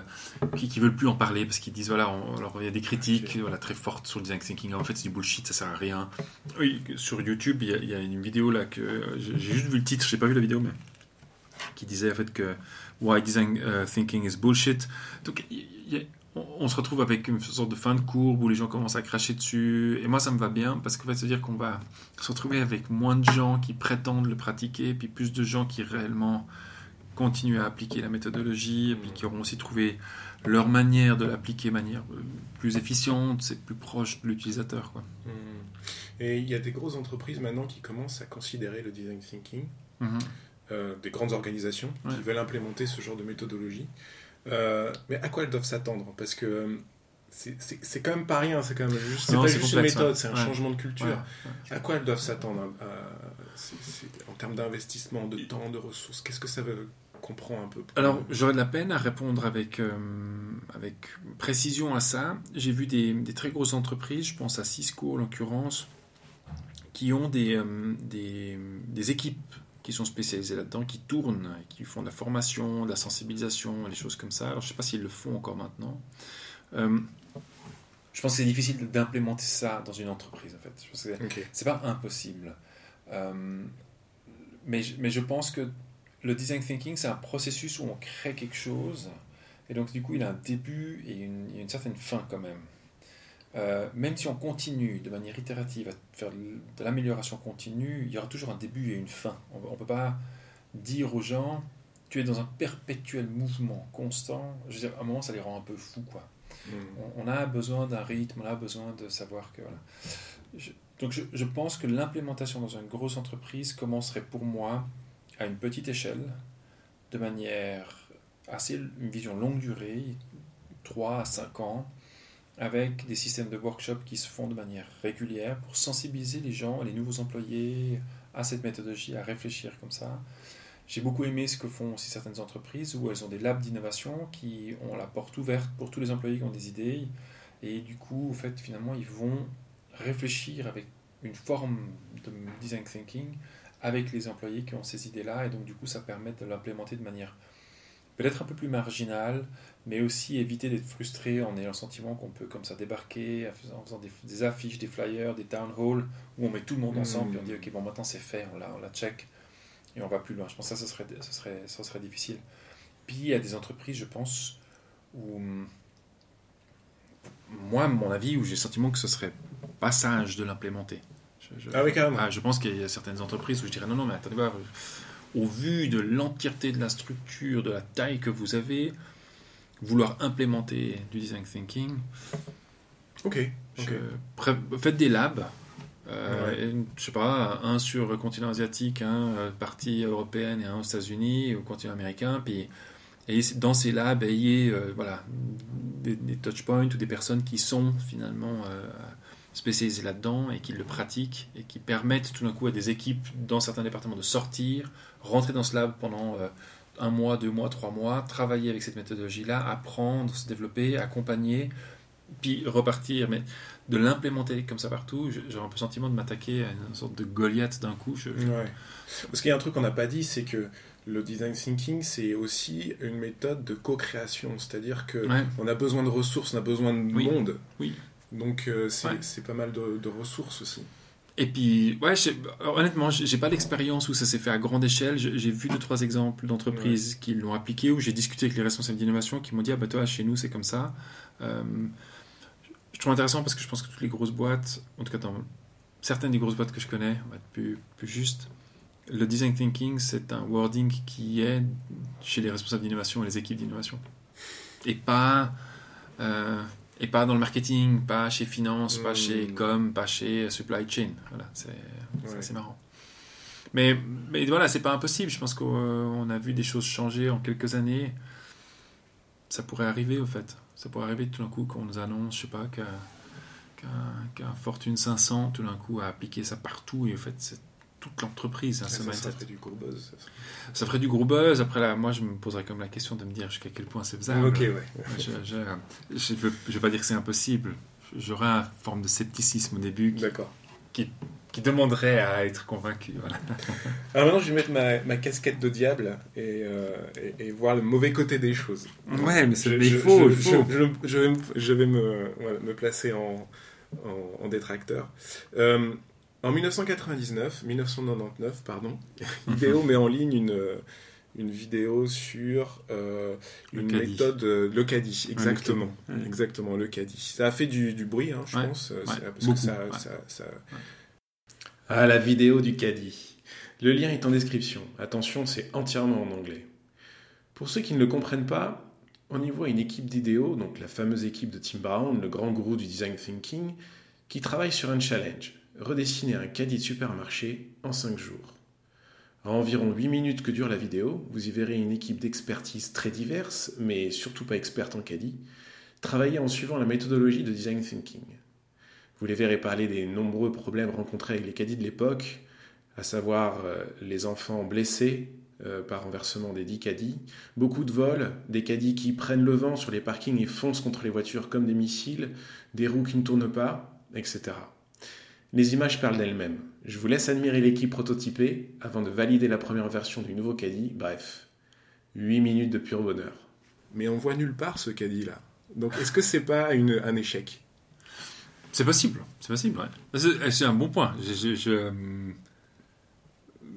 qui, qui veulent plus en parler parce qu'ils disent, voilà, on- alors il y a des critiques voilà, très fortes sur le design thinking. En fait, c'est du bullshit, ça sert à rien. Oui, sur YouTube, il y a, il y a une vidéo là que euh, j'ai juste vu le titre, j'ai pas vu la vidéo, mais qui disait en fait que why design uh, thinking is bullshit. Donc il y a- on, on se retrouve avec une sorte de fin de courbe où les gens commencent à cracher dessus. Et moi ça me va bien parce fait ça veut dire qu'on va se retrouver avec moins de gens qui prétendent le pratiquer, puis plus de gens qui réellement continuent à appliquer la méthodologie, et puis qui auront aussi trouvé leur manière de l'appliquer de manière euh, plus efficiente, c'est plus proche de l'utilisateur. quoi. Mhm. Et il y a des grosses entreprises maintenant qui commencent à considérer le design thinking. euh, des grandes organisations Ouais. qui veulent implémenter ce genre de méthodologie. Euh, mais à quoi elles doivent s'attendre? Parce que euh, c'est- quand même pas rien, c'est quand même juste, Non, pas juste complexe, une méthode, c'est un Ouais. changement de culture. Ouais, ouais. À quoi elles doivent s'attendre c'est- en termes d'investissement, de temps, de ressources Qu'est-ce que ça veut, comprend un peu Alors, j'aurais de la peine à répondre avec, euh, avec précision à ça. J'ai vu des, des très grosses entreprises, je pense à Cisco en l'occurrence, qui ont des, euh, des, des équipes qui sont spécialisées là-dedans, qui tournent, qui font de la formation, de la sensibilisation, des choses comme ça. Alors, je ne sais pas s'ils le font encore maintenant. Euh, je pense que c'est difficile d'implémenter ça dans une entreprise, en fait. Je pense que c'est pas impossible. Euh, mais, je- mais je pense que le design thinking, c'est un processus où on crée quelque chose. Et donc, du coup, il a un début et une, une certaine fin quand même. Euh, même si on continue de manière itérative à faire de l'amélioration continue, il y aura toujours un début et une fin. On ne peut pas dire aux gens, tu es dans un perpétuel mouvement constant. Je veux dire, à un moment, ça les rend un peu fous, quoi Mhm. on, on a besoin d'un rythme, on a besoin de savoir que voilà. Je- donc je, je pense que l'implémentation dans une grosse entreprise commencerait pour moi à une petite échelle, de manière assez une vision longue durée, 3 à 5 ans, avec des systèmes de workshop qui se font de manière régulière pour sensibiliser les gens, les nouveaux employés à cette méthodologie, à réfléchir comme ça. J'ai beaucoup aimé ce que font aussi certaines entreprises où elles ont des labs d'innovation qui ont la porte ouverte pour tous les employés qui ont des idées. Et du coup, en fait, finalement, ils vont réfléchir avec une forme de design thinking avec les employés qui ont ces idées-là. Et donc, du coup, ça permet de l'implémenter de manière peut-être un peu plus marginale, mais aussi éviter d'être frustré en ayant le sentiment qu'on peut comme ça débarquer en faisant, en faisant des, des affiches, des flyers, des town halls, où on met tout le monde ensemble, puis on dit, ok, bon, maintenant c'est fait, on la, on la check et on va plus loin. Je pense que ça, ce serait, ce serait, difficile. Puis il y a des entreprises, je pense, où, moi, à mon avis, où j'ai le sentiment que ce serait pas sage de l'implémenter. Je, je- Ah oui, carrément. Ah, je pense qu'il y a certaines entreprises où je dirais non, non, mais attendez voir, au vu de l'entièreté de la structure, de la taille que vous avez, vouloir implémenter du design thinking, Ok. faites des labs. Euh, et, je sais pas, un sur le continent asiatique, un euh, partie européenne et un aux États-Unis, au continent américain, puis et dans ces labs, ayez euh, voilà, des, des touch points ou des personnes qui sont finalement euh, spécialisés là-dedans et qui le pratiquent et qui permettent tout d'un coup à des équipes dans certains départements de sortir, rentrer dans ce lab pendant euh, un mois, deux mois, trois mois, travailler avec cette méthodologie-là, apprendre, se développer, accompagner, puis repartir. Mais de l'implémenter comme ça partout, j'ai un peu le sentiment de m'attaquer à une sorte de Goliath d'un coup. Je, Ouais. Parce qu'il y a un truc qu'on n'a pas dit, c'est que le design thinking, c'est aussi une méthode de co-création. C'est-à-dire que Ouais. on a besoin de ressources, on a besoin de Oui. monde. Oui. Donc euh, c'est Ouais. pas mal de, de ressources aussi. Et puis, ouais, honnêtement, j'ai pas l'expérience où ça s'est fait à grande échelle. J'ai j'ai vu deux, trois exemples d'entreprises qui l'ont appliqué, où j'ai discuté avec les responsables d'innovation qui m'ont dit Ah, bah toi, chez nous, c'est comme ça. Euh, je trouve intéressant parce que je pense que toutes les grosses boîtes, en tout cas dans certaines des grosses boîtes que je connais, on va être plus, plus juste, le design thinking, c'est un wording qui est chez les responsables d'innovation et les équipes d'innovation. Et pas. euh, et pas dans le marketing, pas chez finance, pas Mm. chez com, pas chez supply chain. Voilà, c'est Ouais. assez marrant. Mais, mais voilà, c'est pas impossible. Je pense qu'on a vu des choses changer en quelques années. Ça pourrait arriver, au fait. Ça pourrait arriver tout d'un coup qu'on nous annonce, je sais pas, qu'un Fortune 500, tout d'un coup, a appliqué ça partout. Et au fait, c'est toute l'entreprise, hein, ce ça, ferait du gros buzz. ça serait- Ça ferait du gros buzz. Après, là, moi, je me poserais comme la question de me dire jusqu'à quel point c'est faisable. Ok, ouais. Je, je veux, veux pas dire que c'est impossible. J'aurais une forme de scepticisme au début qui, demanderait à être convaincu. Voilà. Alors maintenant, je vais mettre ma, ma casquette de diable et, euh, et, et voir le mauvais côté des choses. Ouais, mais c'est- il je- vais, me- je vais me, voilà, me placer en, en, en détracteur. Euh, en 1999, 1999, pardon, Ideo met en ligne une, une vidéo sur euh, une méthode, euh, le caddie, exactement, le caddie. Exactement, le caddie. Ça a fait du, du bruit, hein, je Ouais, pense, euh, ouais, parce beaucoup, que ça, ouais. ça- ça- Ah, la vidéo du caddie. Le lien est en description. Attention, c'est entièrement en anglais. Pour ceux qui ne le comprennent pas, on y voit une équipe d'idéaux, donc la fameuse équipe de Tim Brown, le grand gourou du design thinking, qui travaille sur un challenge, redessiner un caddie de supermarché en 5 jours. En environ 8 minutes que dure la vidéo, vous y verrez une équipe d'expertise très diverse, mais surtout pas experte en caddie, travailler en suivant la méthodologie de design thinking. Vous les verrez parler des nombreux problèmes rencontrés avec les caddies de l'époque, à savoir euh, les enfants blessés euh, par renversement des dix caddies, beaucoup de vols, des caddies qui prennent le vent sur les parkings et foncent contre les voitures comme des missiles, des roues qui ne tournent pas, etc. Les images parlent d'elles-mêmes. Je vous laisse admirer l'équipe prototypée avant de valider la première version du nouveau caddie. Bref, 8 minutes de pur bonheur. Mais on voit nulle part ce caddie là. Donc est-ce que c'est pas une, un échec? C'est possible, c'est possible, ouais. C'est c'est un bon point. Je- je- je, euh,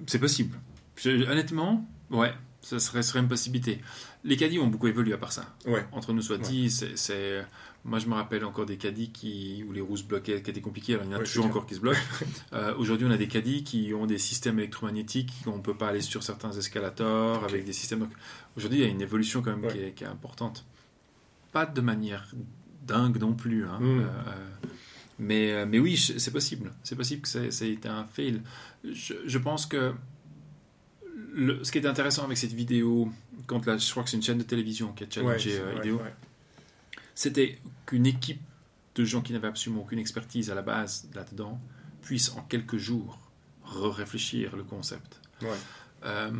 c'est possible. Je- honnêtement, ouais, ça serait, serait une possibilité. Les caddies ont beaucoup évolué à part ça. Ouais. Entre nous soit dit, c'est- c'est... Moi, je me rappelle encore des caddies qui, où les roues se bloquaient, qui étaient compliquées. Alors, il y en a Ouais, toujours encore qui se bloquent. Euh, Aujourd'hui, on a des caddies qui ont des systèmes électromagnétiques, on ne peut pas aller sur certains escalators, avec des systèmes... Aujourd'hui, il y a une évolution quand même qui, est, qui est importante. Pas de manière dingue non plus. hein. Mm. Euh, euh, mais, mais oui, c'est possible. C'est possible que ça, ça ait été un fail. Je, je pense que le- ce qui est intéressant avec cette vidéo, quand je crois que c'est une chaîne de télévision qui a challengé c'est- euh, ouais, ouais. c'était qu'une équipe de gens qui n'avaient absolument aucune expertise à la base là-dedans puisse en quelques jours réfléchir le concept. Ouais. Euh,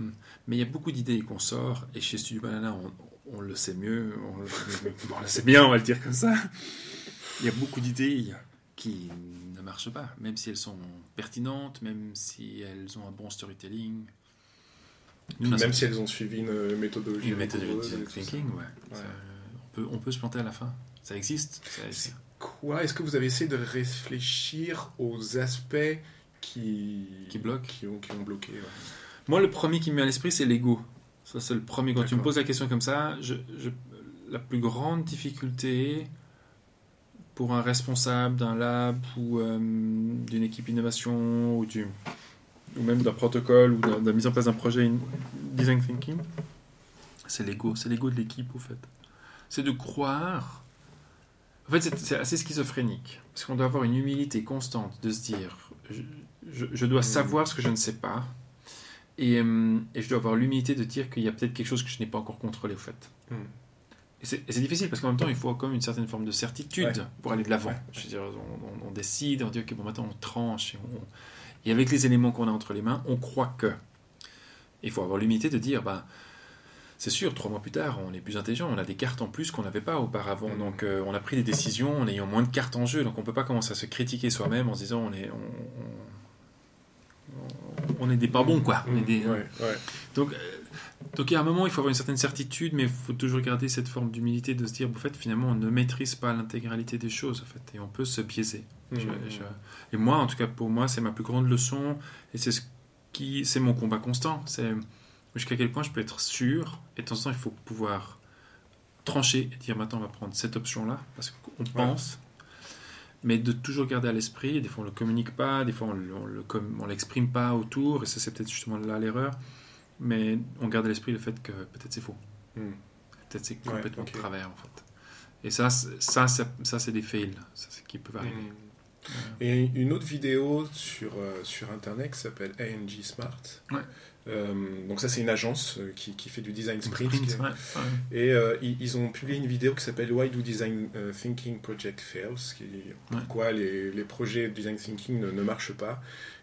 mais il y a beaucoup d'idées qu'on sort, et chez Studio Banana, on, on le sait mieux, on le, bon, on le sait bien, on va le dire comme ça. Il y a beaucoup d'idées qui ne marchent pas, même si elles sont pertinentes, même si elles ont un bon storytelling. Même ça- si elles ont suivi une méthodologie. une méthodologie de thinking, ouais. Ouais. Ça- on, peut, on peut se planter à la fin. Ça existe. ça- C'est quoi? Est-ce que vous avez essayé de réfléchir aux aspects qui, Qui bloquent qui ont, qui ont bloqué ouais? Moi, le premier qui me vient à l'esprit, c'est l'ego. Ça, c'est le premier. Quand tu me poses la question comme ça, je, je- la plus grande difficulté pour un responsable d'un lab ou euh, d'une équipe innovation ou, du, ou même d'un protocole ou d'un- de la mise en place d'un projet in- design thinking, c'est l'ego. C'est l'ego de l'équipe, au fait. C'est de croire. En fait, c'est- assez schizophrénique. Parce qu'on doit avoir une humilité constante de se dire je, je- je dois savoir ce que je ne sais pas. Et, euh, et je dois avoir l'humilité de dire qu'il y a peut-être quelque chose que je n'ai pas encore contrôlé, au fait. Hmm. et c'est difficile parce qu'en même temps, il faut comme une certaine forme de certitude Ouais. pour aller de l'avant. Ouais. Je veux dire, on, on- on décide, on dit ok, bon, maintenant on tranche. Et, on- et avec les éléments qu'on a entre les mains, on croit que. Il faut avoir l'humilité de dire, bah, c'est sûr, trois mois plus tard, on est plus intelligent, on a des cartes en plus qu'on n'avait pas auparavant. Mhm. Donc euh, on a pris des décisions en ayant moins de cartes en jeu. Donc on peut pas commencer à se critiquer soi-même en se disant on est, on, on- on est des pas bons, quoi. On est des- Ouais, ouais. donc, euh, donc il y a un moment, il faut avoir une certaine certitude, mais il faut toujours garder cette forme d'humilité de se dire, en fait, finalement, on ne maîtrise pas l'intégralité des choses, en fait, et on peut se biaiser. Je- je- et moi, en tout cas, pour moi, c'est ma plus grande leçon, et c'est ce qui, c'est mon combat constant. C'est jusqu'à quel point je peux être sûr, et de temps en temps, il faut pouvoir trancher et dire, maintenant, on va prendre cette option-là, parce qu'on pense. Mais de toujours garder à l'esprit, des fois on le communique pas, des fois on on le on l'exprime pas autour, et ça c'est peut-être justement là l'erreur, mais on garde à l'esprit le fait que peut-être c'est faux. Mm. Peut-être c'est Ouais, complètement ok. de travers en fait. Et ça, c'est- ça, ça, ça, c'est des fails, ça c'est qui peuvent arriver. Mm. Et une autre vidéo sur, euh, sur internet qui s'appelle ANG Smart. Ouais. Euh, donc ça c'est une agence euh, qui, qui fait du design sprint. Sprint, qui- ouais, ouais. Et euh, ils, ils ont publié une vidéo qui s'appelle Why do Design Thinking Project Fails qui Pourquoi les, les projets de design thinking ne, ne marchent pas.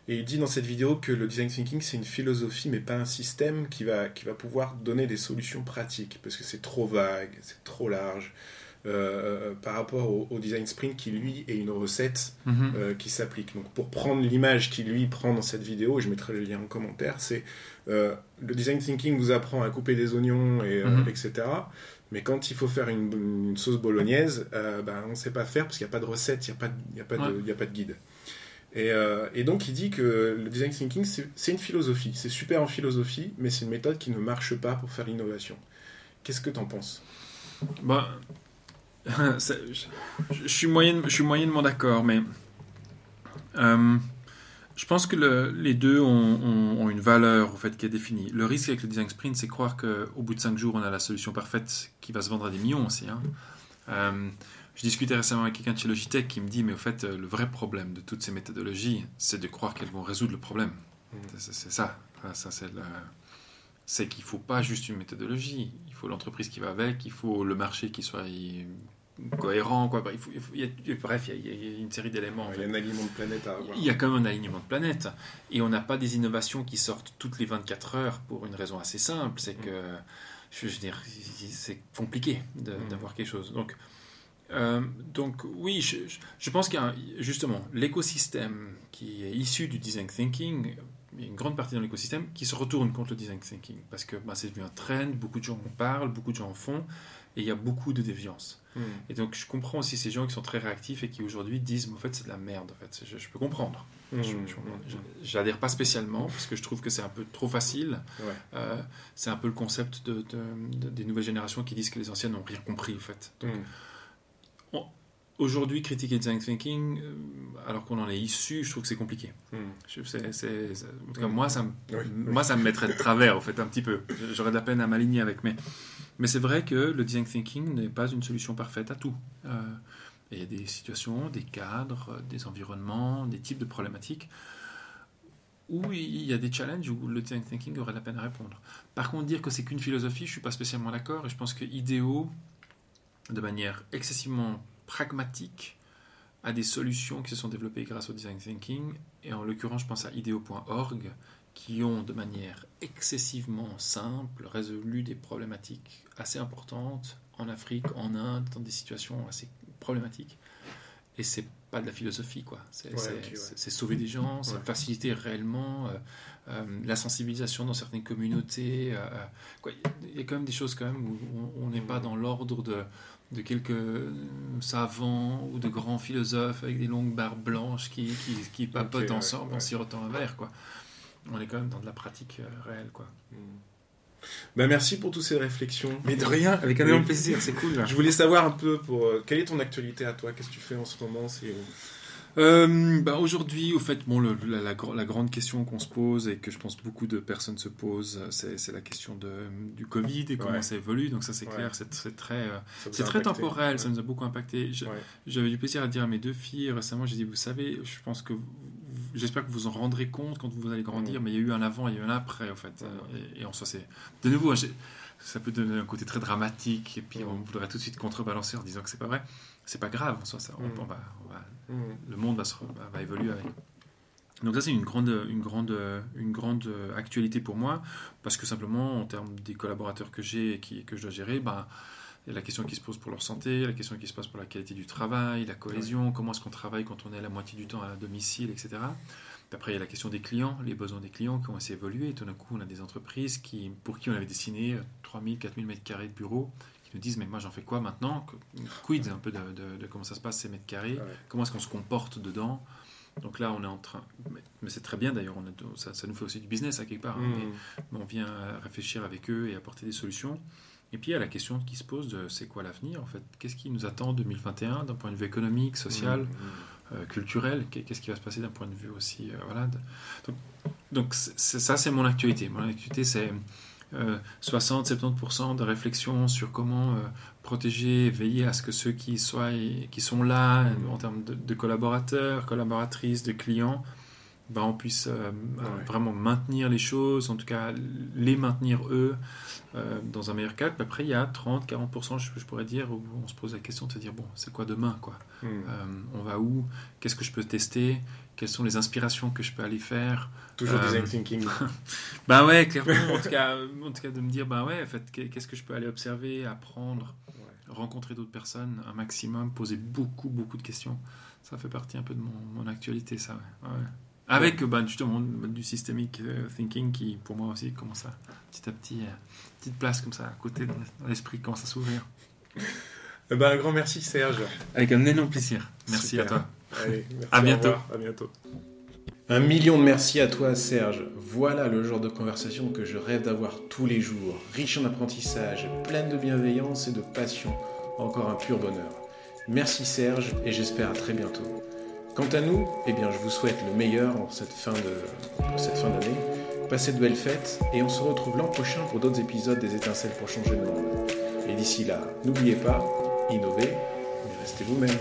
Et il dit dans cette vidéo que le design thinking c'est une philosophie mais pas un système qui va, qui va pouvoir donner des solutions pratiques parce que c'est trop vague, c'est trop large. euh, par rapport au, au design sprint qui lui est une recette Mhm. euh, qui s'applique. Donc pour prendre l'image qu'il lui prend dans cette vidéo, je mettrai le lien en commentaire, c'est euh, le design thinking vous apprend à couper des oignons et euh, Mhm. etc. Mais quand il faut faire une, une sauce bolognaise, euh, ben, on ne sait pas faire parce qu'il n'y a pas de recette, il n'y a, pas y a, pas de- Ouais. il y a pas de guide. Et, euh, et donc il dit que le design thinking c'est une philosophie, c'est super en philosophie, mais c'est une méthode qui ne marche pas pour faire l'innovation. Qu'est-ce que tu en penses ça- je, suis moyennement d'accord, mais euh, je pense que le- les deux ont une valeur au fait qui est définie. Le risque avec le design sprint, c'est croire qu'au bout de 5 jours, on a la solution parfaite qui va se vendre à des millions aussi. hein. Euh, je discutais récemment avec quelqu'un de chez Logitech qui me dit, mais au fait, euh, le vrai problème de toutes ces méthodologies, c'est de croire qu'elles vont résoudre le problème. Mhm. C'est- ça. Enfin, ça c'est qu'il ne faut pas juste une méthodologie, il faut l'entreprise qui va avec, il faut le marché qui soit euh, cohérent. Quoi. Il faut- il faut- il y a- bref, il y, a, il y a une série d'éléments. en Il y a un aliment de planète à avoir. Il y a quand même un alignement de planète. Et on n'a pas des innovations qui sortent toutes les 24 heures pour une raison assez simple, c'est que, je veux dire, c'est compliqué Mm. d'avoir quelque chose. Donc, euh, donc oui, je, pense qu'il y a un- justement l'écosystème qui est issu du design thinking, il y a une grande partie dans l'écosystème qui se retourne contre le design thinking parce que bah, c'est devenu un trend, beaucoup de gens en parlent, beaucoup de gens en font, et il y a beaucoup de déviance. Mhm. Et donc je comprends aussi ces gens qui sont très réactifs et qui aujourd'hui disent, mais en fait c'est de la merde, en fait. Je, je peux comprendre. Je- J'adhère pas spécialement parce que je trouve que c'est un peu trop facile. Ouais. Euh, c'est un peu le concept de, de- de- des nouvelles générations qui disent que les anciennes n'ont rien compris en fait. Donc, Mhm. Aujourd'hui, critiquer le design thinking, euh, alors qu'on en est issu, je trouve que c'est compliqué. Je- c'est- c'est- c'est- en tout cas, Mhm. moi, ça me, Oui, moi, ça me mettrait de travers, en fait, un petit peu. J'aurais de la peine à m'aligner avec. Mais, mais c'est vrai que le design thinking n'est pas une solution parfaite à tout. Euh, il y a des situations, des cadres, euh, des environnements, des types de problématiques où il y a des challenges où le design thinking aurait de la peine à répondre. Par contre, dire que c'est qu'une philosophie, je suis pas spécialement d'accord et je pense que IDEO, de manière excessivement pragmatique, a des solutions qui se sont développées grâce au design thinking et en l'occurrence, je pense à ideo.org qui ont de manière excessivement simple résolu des problématiques assez importantes en Afrique, en Inde, dans des situations assez problématiques. Et c'est pas de la philosophie, quoi. C'est Ouais, ouais. sauver des gens, c'est Ouais. faciliter réellement euh, euh, la sensibilisation dans certaines communautés. euh. Il y a quand même des choses quand même où on- n'est pas dans l'ordre de, de quelques savants ou de grands philosophes avec des longues barbes blanches qui, qui, qui papotent ensemble en sirotant un verre, quoi. On est quand même dans de la pratique réelle, quoi. Ben, merci pour toutes ces réflexions. Mais de rien, avec un Oui. énorme plaisir, c'est cool. Je voulais savoir un peu pour euh, quelle est ton actualité à toi? Qu'est-ce que tu fais en ce moment? C'est Euh, bah, Aujourd'hui, au fait, bon, le- la, la gr- la grande question qu'on se pose et que je pense beaucoup de personnes se posent, euh, c'est c'est la question de, du Covid et comment Ouais. ça évolue. Donc ça, c'est Ouais. clair, c'est c'est très, euh, c'est très impacté temporel, Ouais. ça nous a beaucoup impacté. Je-. J'avais du plaisir à dire à mes deux filles récemment, j'ai dit, vous savez, je pense que, j'espère que vous en rendrez compte quand vous allez grandir, Mm. mais il y a eu un avant, il y a eu un après, en fait. Mm. Euh, Et, et en soi, c'est... De nouveau, j'ai- ça peut donner un côté très dramatique, et puis on voudrait tout de suite contrebalancer en disant que c'est pas vrai. C'est pas grave, en soi, ça, on, Mm. on va, on va- Mm. le monde va, se évoluer avec. Donc ça c'est une grande, une grande, une grande actualité pour moi parce que simplement en termes des collaborateurs que j'ai et qui, que je dois gérer, ben, il y a la question qui se pose pour leur santé, la question qui se pose pour la qualité du travail, la cohésion, comment est-ce qu'on travaille quand on est la moitié du temps à domicile, etc. Après il y a la question des clients, les besoins des clients qui ont assez évolué. Et tout d'un coup on a des entreprises qui, pour qui on avait dessiné euh, 3000, 4000 mètres carrés de bureaux qui nous disent mais moi j'en fais quoi maintenant? Quid un peu de, de- de comment ça se passe ces mètres carrés? Ouais. comment est-ce qu'on se comporte dedans? Donc là, on est en train, mais, c'est très bien d'ailleurs, ça, ça nous fait aussi du business à quelque part. hein, Mm. mais- mais on vient euh, réfléchir avec eux et apporter des solutions. Et puis il y a la question qui se pose de c'est quoi l'avenir en fait? Qu'est-ce qui nous attend en 2021 d'un point de vue économique, social, Mm. euh, culturel? Qu'est- Qu'est-ce qui va se passer d'un point de vue aussi euh, voilà, de- Donc, donc ça, c'est mon actualité. Mon actualité, c'est euh, 60-70% de réflexion sur comment euh, protéger, veiller à ce que ceux qui, soient, qui sont là, en termes de, de collaborateurs, collaboratrices, de clients, ben, on puisse euh, Ouais. vraiment maintenir les choses, en tout cas les maintenir eux euh, dans un meilleur cadre. Puis Après, il y a 30-40%, je, je pourrais dire, où on se pose la question de se dire, bon, c'est quoi demain quoi Mm. Euh, On va où? Qu'est-ce que je peux tester? Quelles sont les inspirations que je peux aller faire? Toujours Euh, design thinking. bah ouais, clairement. en, tout cas, en tout cas, de me dire, bah ouais, en fait, qu'est- qu'est-ce que je peux aller observer, apprendre, rencontrer d'autres personnes, un maximum, poser beaucoup, beaucoup de questions. Ça fait partie un peu de mon, mon actualité, ça. Ouais. Ouais. Avec bah, justement du systemic euh, thinking qui, pour moi aussi, commence à petit à petit, euh, petite place comme ça à côté dans l'esprit commence à s'ouvrir. Eh ben, un grand merci Serge. Avec un énorme plaisir. Merci Super. à toi. Allez, merci, À bientôt. À bientôt. Un million de merci à toi Serge. Voilà le genre de conversation que je rêve d'avoir tous les jours, riche en apprentissage, pleine de bienveillance et de passion. Encore un pur bonheur. Merci Serge et j'espère à très bientôt. Quant à nous, eh bien je vous souhaite le meilleur pour cette fin d'année. Passez de belles fêtes et on se retrouve l'an prochain pour d'autres épisodes des étincelles pour changer le monde. Et d'ici là, n'oubliez pas, innovez, mais restez vous-même.